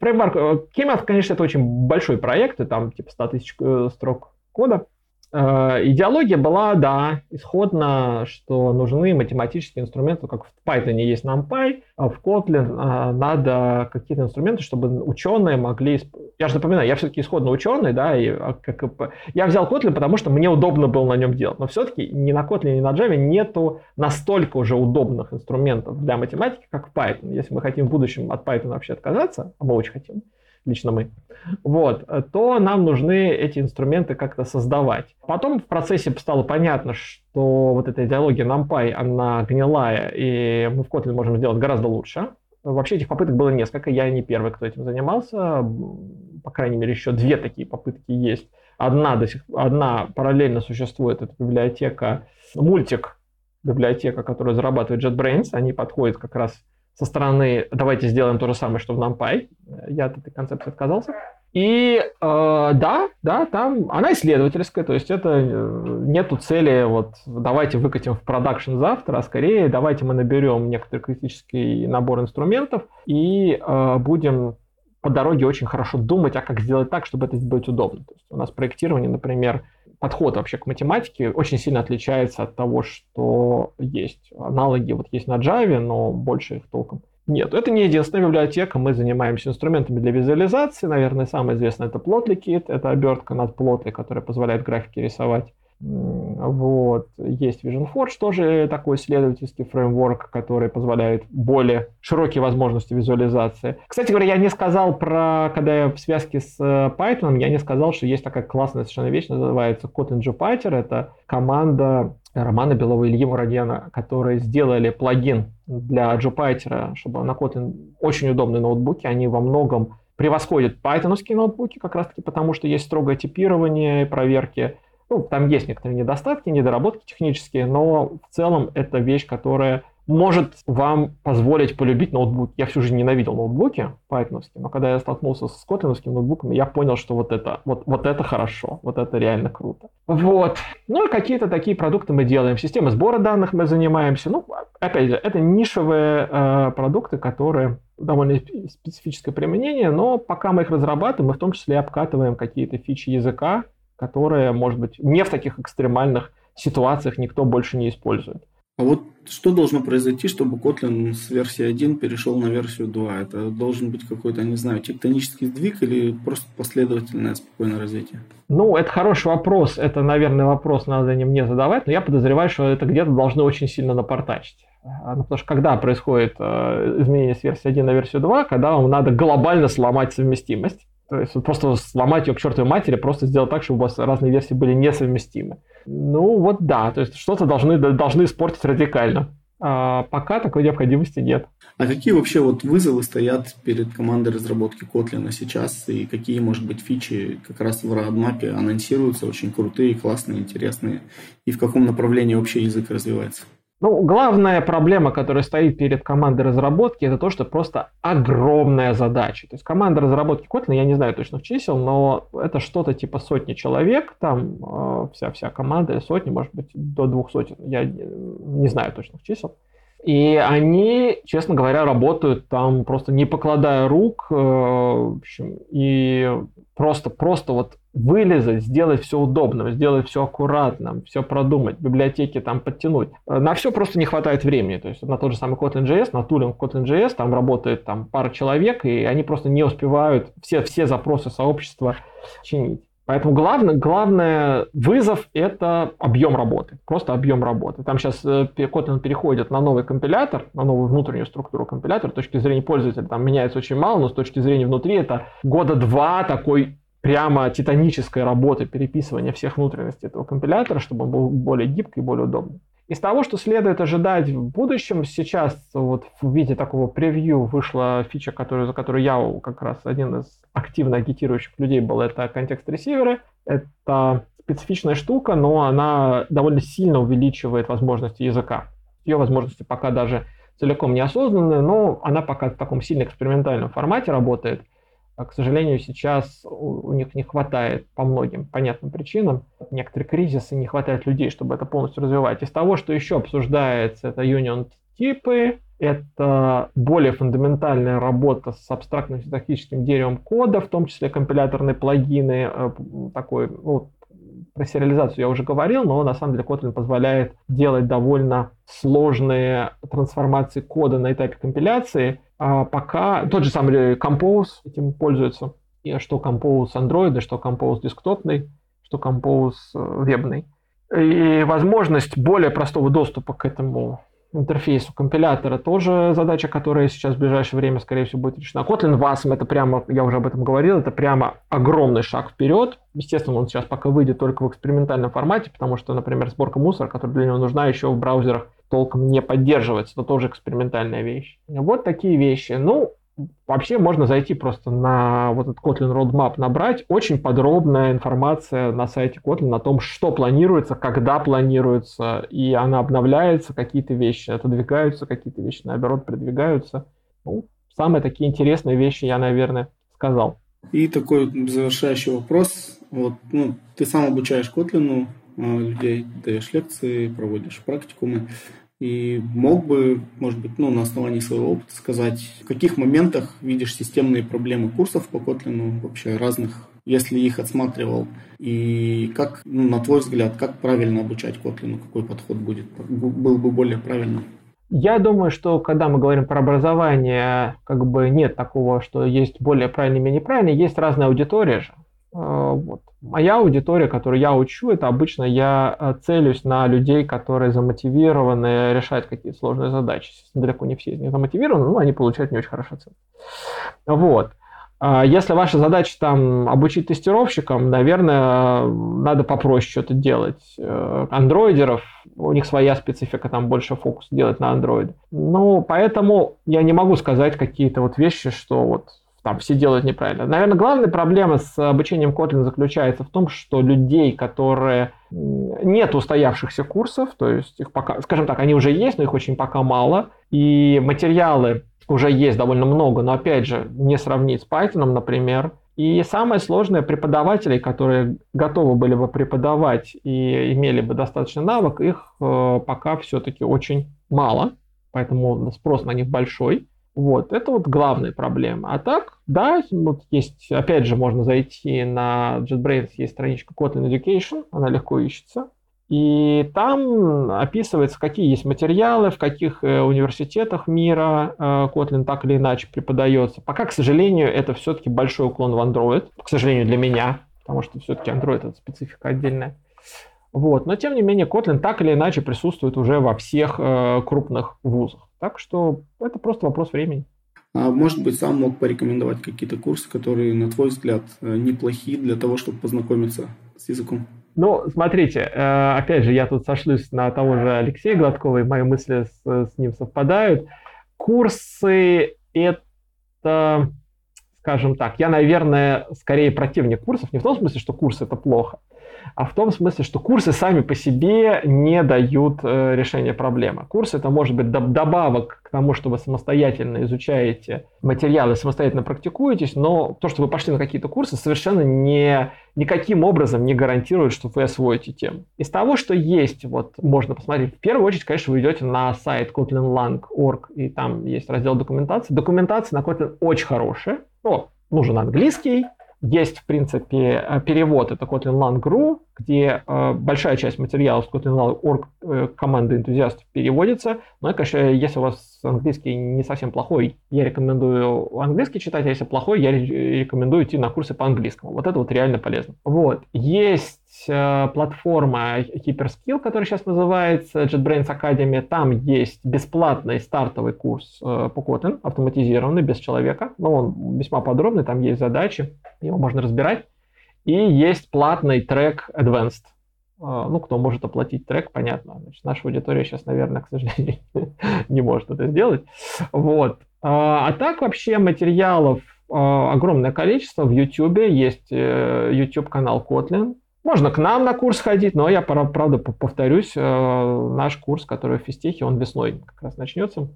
Фреймворк, э, Keymath, конечно, это очень большой проект, и там типа 100 тысяч строк кода, Э, идеология была, да, исходно, что нужны математические инструменты, как в Python есть NumPy, а в Kotlin э, надо какие-то инструменты, чтобы ученые могли... Я же напоминаю, я все-таки исходно ученый, да, и а, как... я взял Kotlin, потому что мне удобно было на нем делать, но все-таки ни на Kotlin, ни на Java нету настолько уже удобных инструментов для математики, как в Python. Если мы хотим в будущем от Python вообще отказаться, а мы очень хотим, лично мы, вот, то нам нужны эти инструменты как-то создавать. Потом в процессе стало понятно, что вот эта идеология NumPy, она гнилая, и мы в Kotlin можем сделать гораздо лучше. Вообще этих попыток было несколько, я не первый, кто этим занимался, по крайней мере, еще две такие попытки есть. Одна, до сих, одна параллельно существует, это библиотека, мультик, библиотека, которая зарабатывает JetBrains, они подходят как раз со стороны «давайте сделаем то же самое, что в NumPy». Я от этой концепции отказался. И э, да, да, там она исследовательская, то есть это э, нету цели вот давайте выкатим в продакшн завтра, а скорее давайте мы наберем некоторый критический набор инструментов и э, будем по дороге очень хорошо думать, а как сделать так, чтобы это сделать удобно. То есть у нас проектирование, например, подход вообще к математике очень сильно отличается от того, что есть. Аналоги вот есть на Java, но больше их толком нет. Это не единственная библиотека. Мы занимаемся инструментами для визуализации. Наверное, самое известное это Plotly Это обертка над Plotly, которая позволяет графики рисовать. Вот. Есть Vision Forge, тоже такой исследовательский фреймворк, который позволяет более широкие возможности визуализации. Кстати говоря, я не сказал про, когда я в связке с э, Python, я не сказал, что есть такая классная совершенно вещь, называется Kotlin Jupyter. Это команда Романа Белова и Ильи Мурадьяна, которые сделали плагин для Jupyter, чтобы на Kotlin очень удобные ноутбуки, они во многом превосходят пайтоновские ноутбуки, как раз таки потому, что есть строгое типирование и проверки ну, там есть некоторые недостатки, недоработки технические, но в целом это вещь, которая может вам позволить полюбить ноутбук. Я всю жизнь ненавидел ноутбуки пайтоновские, но когда я столкнулся с котлиновскими ноутбуками, я понял, что вот это, вот, вот это хорошо, вот это реально круто. Вот. Ну и какие-то такие продукты мы делаем. Системы сбора данных мы занимаемся. Ну, опять же, это нишевые э, продукты, которые довольно специфическое применение, но пока мы их разрабатываем, мы в том числе обкатываем какие-то фичи языка, которые, может быть, не в таких экстремальных ситуациях никто больше не использует. А вот что должно произойти, чтобы Kotlin с версии 1 перешел на версию 2? Это должен быть какой-то, не знаю, тектонический сдвиг или просто последовательное спокойное развитие? Ну, это хороший вопрос. Это, наверное, вопрос надо не мне задавать, но я подозреваю, что это где-то должно очень сильно напортачить. А, ну, потому что когда происходит э, изменение с версии 1 на версию 2, когда вам надо глобально сломать совместимость, то есть просто сломать ее к чертовой матери, просто сделать так, чтобы у вас разные версии были несовместимы. Ну вот да, то есть что-то должны, должны испортить радикально. А пока такой необходимости нет. А какие вообще вот вызовы стоят перед командой разработки Kotlin сейчас и какие, может быть, фичи как раз в родмапе анонсируются очень крутые, классные, интересные и в каком направлении вообще язык развивается? Ну, главная проблема, которая стоит перед командой разработки, это то, что просто огромная задача. То есть команда разработки Kotlin, я не знаю точных чисел, но это что-то типа сотни человек, там э, вся, вся команда, сотни, может быть, до двух сотен, я не знаю точных чисел. И они, честно говоря, работают там просто не покладая рук, э, в общем, и просто, просто вот вылезать, сделать все удобным, сделать все аккуратным, все продумать, библиотеки там подтянуть. На все просто не хватает времени. То есть на тот же самый Kotlin.js, на тулинг Kotlin.js там работает там пара человек, и они просто не успевают все, все запросы сообщества чинить. Поэтому главный, главный вызов – это объем работы, просто объем работы. Там сейчас э, Kotlin переходит на новый компилятор, на новую внутреннюю структуру компилятора. С точки зрения пользователя там меняется очень мало, но с точки зрения внутри это года два такой прямо титанической работы переписывания всех внутренностей этого компилятора, чтобы он был более гибкий и более удобный. Из того, что следует ожидать в будущем, сейчас вот в виде такого превью вышла фича, которую, за которую я как раз один из активно агитирующих людей был, это контекст-ресиверы. Это специфичная штука, но она довольно сильно увеличивает возможности языка. Ее возможности пока даже целиком неосознанная, но она пока в таком сильно экспериментальном формате работает. А, к сожалению, сейчас у них не хватает по многим понятным причинам. Некоторые кризисы, не хватает людей, чтобы это полностью развивать. Из того, что еще обсуждается, это union типы, это более фундаментальная работа с абстрактным синтактическим деревом кода, в том числе компиляторные плагины, э, такой, ну, про сериализацию я уже говорил, но на самом деле Kotlin позволяет делать довольно сложные трансформации кода на этапе компиляции, а пока тот же самый Compose этим пользуется, и что Compose Android, что Compose десктопный, что Compose э, вебный. И возможность более простого доступа к этому интерфейсу компилятора тоже задача, которая сейчас в ближайшее время, скорее всего, будет решена. Kotlin Wasm это прямо, я уже об этом говорил, это прямо огромный шаг вперед. Естественно, он сейчас пока выйдет только в экспериментальном формате, потому что, например, сборка мусора, которая для него нужна, еще в браузерах толком не поддерживается. Это тоже экспериментальная вещь. Вот такие вещи. Ну, Вообще можно зайти просто на вот этот Kotlin Roadmap, набрать очень подробная информация на сайте Kotlin о том, что планируется, когда планируется, и она обновляется, какие-то вещи отодвигаются, какие-то вещи, наоборот, продвигаются. Ну, самые такие интересные вещи я, наверное, сказал. И такой завершающий вопрос. Вот, ну, ты сам обучаешь Kotlin, а, людей, даешь лекции, проводишь практикумы. И мог бы, может быть, ну, на основании своего опыта сказать, в каких моментах видишь системные проблемы курсов по Kotlin, вообще разных, если их отсматривал, и как, ну, на твой взгляд, как правильно обучать Kotlin, какой подход будет, был бы более правильным? Я думаю, что когда мы говорим про образование, как бы нет такого, что есть более правильный, менее правильный, есть разная аудитория же. А, вот. Моя аудитория, которую я учу, это обычно я э, целюсь на людей, которые замотивированы решать какие-то сложные задачи. Далеко не все из них замотивированы, но они получают не очень хорошо оценки. Вот. А если ваша задача там обучить тестировщикам, наверное, надо попроще что-то делать. Э, андроидеров, у них своя специфика, там больше фокус делать на андроид. Ну, поэтому я не могу сказать какие-то вот вещи, что вот там все делают неправильно. Наверное, главная проблема с обучением Kotlin заключается в том, что людей, которые нет устоявшихся курсов, то есть их пока, скажем так, они уже есть, но их очень пока мало, и материалы уже есть довольно много, но опять же, не сравнить с Python, например. И самое сложное преподавателей, которые готовы были бы преподавать и имели бы достаточно навык, их э, пока все-таки очень мало, поэтому спрос на них большой. Вот, это вот главная проблема. А так, да, вот есть, опять же, можно зайти на JetBrains, есть страничка Kotlin Education, она легко ищется. И там описывается, какие есть материалы, в каких э, университетах мира э, Kotlin так или иначе преподается. Пока, к сожалению, это все-таки большой уклон в Android, к сожалению, для меня, потому что все-таки Android это специфика отдельная. Вот. Но, тем не менее, Kotlin так или иначе присутствует уже во всех э, крупных вузах. Так что это просто вопрос времени. А может быть, сам мог порекомендовать какие-то курсы, которые, на твой взгляд, э, неплохие для того, чтобы познакомиться с языком? Ну, смотрите, э, опять же, я тут сошлюсь на того же Алексея Гладкова, и мои мысли с, с ним совпадают. Курсы — это, скажем так, я, наверное, скорее противник курсов, не в том смысле, что курс — это плохо, а в том смысле, что курсы сами по себе не дают э, решения проблемы. Курс это может быть добавок к тому, что вы самостоятельно изучаете материалы, самостоятельно практикуетесь, но то, что вы пошли на какие-то курсы, совершенно не, никаким образом не гарантирует, что вы освоите тему. Из того, что есть, вот можно посмотреть, в первую очередь, конечно, вы идете на сайт kotlinlang.org, и там есть раздел документации. Документация на Kotlin очень хорошая, но нужен английский, есть, в принципе, э, перевод, это Kotlin Lang.ru, где э, большая часть материала с Kotlin Lang.org э, команды энтузиастов переводится. Но, конечно, если у вас английский не совсем плохой, я рекомендую английский читать, а если плохой, я рекомендую идти на курсы по английскому. Вот это вот реально полезно. Вот. Есть Э, платформа HyperSkill, которая сейчас называется JetBrains Academy. Там есть бесплатный стартовый курс э, по Kotlin, автоматизированный, без человека. Но он весьма подробный, там есть задачи, его можно разбирать. И есть платный трек Advanced. Э, ну, кто может оплатить трек, понятно. Значит, наша аудитория сейчас, наверное, к сожалению, [laughs] не может это сделать. Вот. А так вообще материалов огромное количество. В YouTube есть YouTube-канал Kotlin, можно к нам на курс ходить, но я, правда, повторюсь, э, наш курс, который в физтехе, он весной как раз начнется.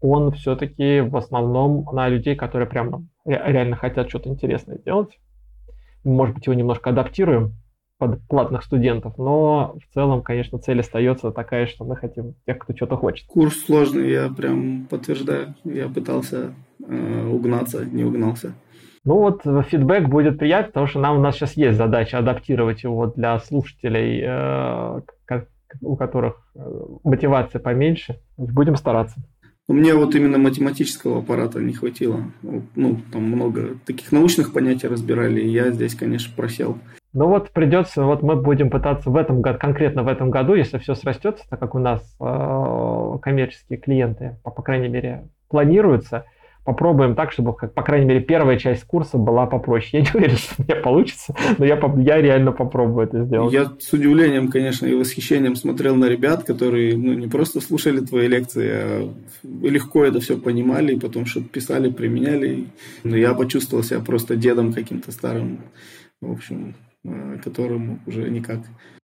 он все-таки в основном на людей, которые прям реально хотят что-то интересное делать. Может быть, его немножко адаптируем под платных студентов, но в целом, конечно, цель остается такая, что мы хотим тех, кто что-то хочет. Курс сложный, я прям подтверждаю. Я пытался э, угнаться, не угнался. Ну вот фидбэк будет приятный, потому что нам у нас сейчас есть задача адаптировать его для слушателей, э, у которых э, мотивация поменьше. Будем стараться. Мне вот именно математического аппарата не хватило. Ну, там много таких научных понятий разбирали, и я здесь, конечно, просел. Ну вот придется, вот мы будем пытаться в этом году, конкретно в этом году, если все срастется, так как у нас э, коммерческие клиенты, по, по крайней мере, планируются, попробуем так, чтобы, как, по крайней мере, первая часть курса была попроще. Я не уверен, что у меня получится, но я, я реально попробую это сделать. Я с удивлением, конечно, и восхищением смотрел на ребят, которые ну, не просто слушали твои лекции, а легко это все понимали, и потом что-то писали, применяли. Но я почувствовал себя просто дедом каким-то старым, в общем, э, которому уже никак.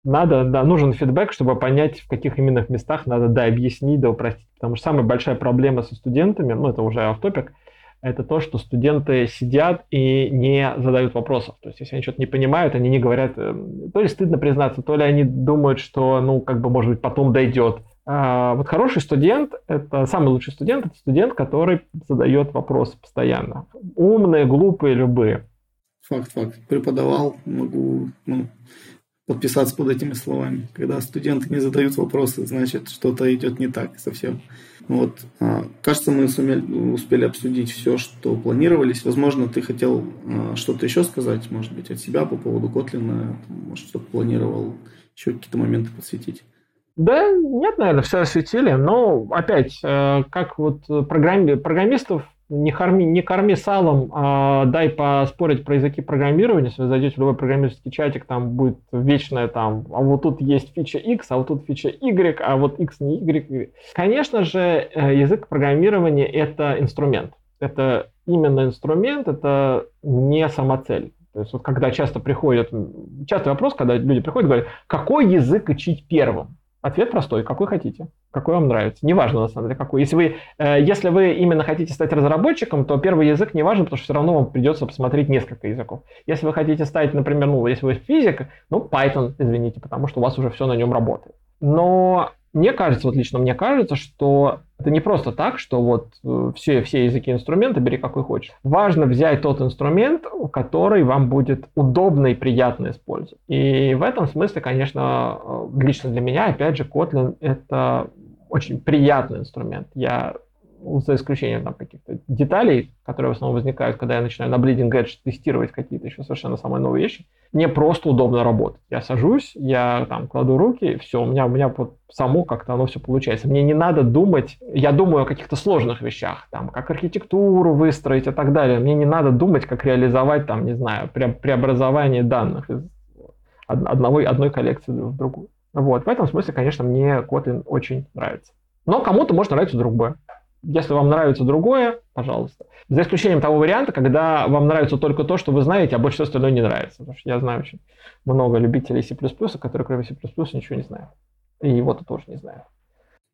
Надо, да, нужен фидбэк, чтобы понять, в каких именно местах надо, да, объяснить, да, упростить. Потому что самая большая проблема со студентами, ну, это уже автопик, это то, что студенты сидят и не задают вопросов. То есть, если они что-то не понимают, они не говорят, э, то ли стыдно признаться, то ли они думают, что, ну, как бы, может быть, потом дойдет. А вот хороший студент, это самый лучший студент, это студент, который задает вопросы постоянно. Умные, глупые, любые. Факт, факт. Преподавал, могу ну, подписаться под этими словами. Когда студенты не задают вопросы, значит, что-то идет не так совсем. Вот. А, кажется, мы сумели, успели обсудить все, что планировались. Возможно, ты хотел а, что-то еще сказать, может быть, от себя по поводу Котлина, может, что-то планировал еще какие-то моменты подсветить. Да, нет, наверное, все осветили. Но опять, э, как вот программи, программистов не корми, не корми салом, а дай поспорить про языки программирования. Если вы зайдете в любой программистский чатик, там будет вечное там, а вот тут есть фича X, а вот тут фича Y, а вот X не Y. Конечно же, э, язык программирования – это инструмент. Это именно инструмент, это не самоцель. То есть вот когда часто приходят, частый вопрос, когда люди приходят говорят, какой язык учить первым? Ответ простой, какой хотите, какой вам нравится. Неважно, на самом деле, какой. Если вы, э, если вы именно хотите стать разработчиком, то первый язык не важен, потому что все равно вам придется посмотреть несколько языков. Если вы хотите стать, например, ну, если вы физик, ну, Python, извините, потому что у вас уже все на нем работает. Но мне кажется, вот лично мне кажется, что это не просто так, что вот э, все, все языки инструмента бери какой хочешь. Важно взять тот инструмент, который вам будет удобно и приятно использовать. И в этом смысле, конечно, э, лично для меня, опять же, Kotlin это очень приятный инструмент. Я за исключением там каких-то деталей, которые в основном возникают, когда я начинаю на Bleeding Edge тестировать какие-то еще совершенно самые новые вещи, мне просто удобно работать. Я сажусь, я там кладу руки, все, у меня, у меня вот само как-то оно все получается. Мне не надо думать, я думаю о каких-то сложных вещах, там, как архитектуру выстроить и так далее. Мне не надо думать, как реализовать, там, не знаю, пре преобразование данных из одного, одной коллекции в другую. Вот, в этом смысле, конечно, мне Kotlin очень нравится. Но кому-то может нравиться другое. Если вам нравится другое, пожалуйста. За исключением того варианта, когда вам нравится только то, что вы знаете, а больше все остальное не нравится. Потому что я знаю очень много любителей C++, которые кроме C++ ничего не знают. И его-то тоже не знаю.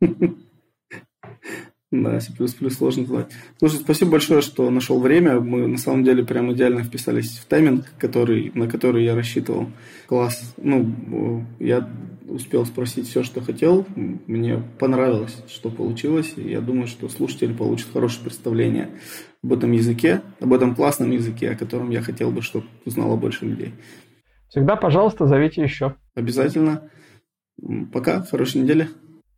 [laughs] Да, C++ сложно знать. Слушай, спасибо большое, что нашел время. Мы на самом деле прям идеально вписались в тайминг, который, на который я рассчитывал. Класс. Ну, я успел спросить все, что хотел. Мне понравилось, что получилось. И я думаю, что слушатели получат хорошее представление об этом языке, об этом классном языке, о котором я хотел бы, чтобы узнало больше людей. Всегда, пожалуйста, зовите еще. Обязательно. Пока, хорошей недели.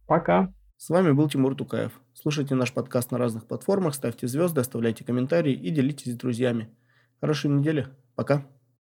Пока. С вами был Тимур Тукаев. Слушайте наш подкаст на разных платформах, ставьте звезды, оставляйте комментарии и делитесь с друзьями. Хорошей недели. Пока.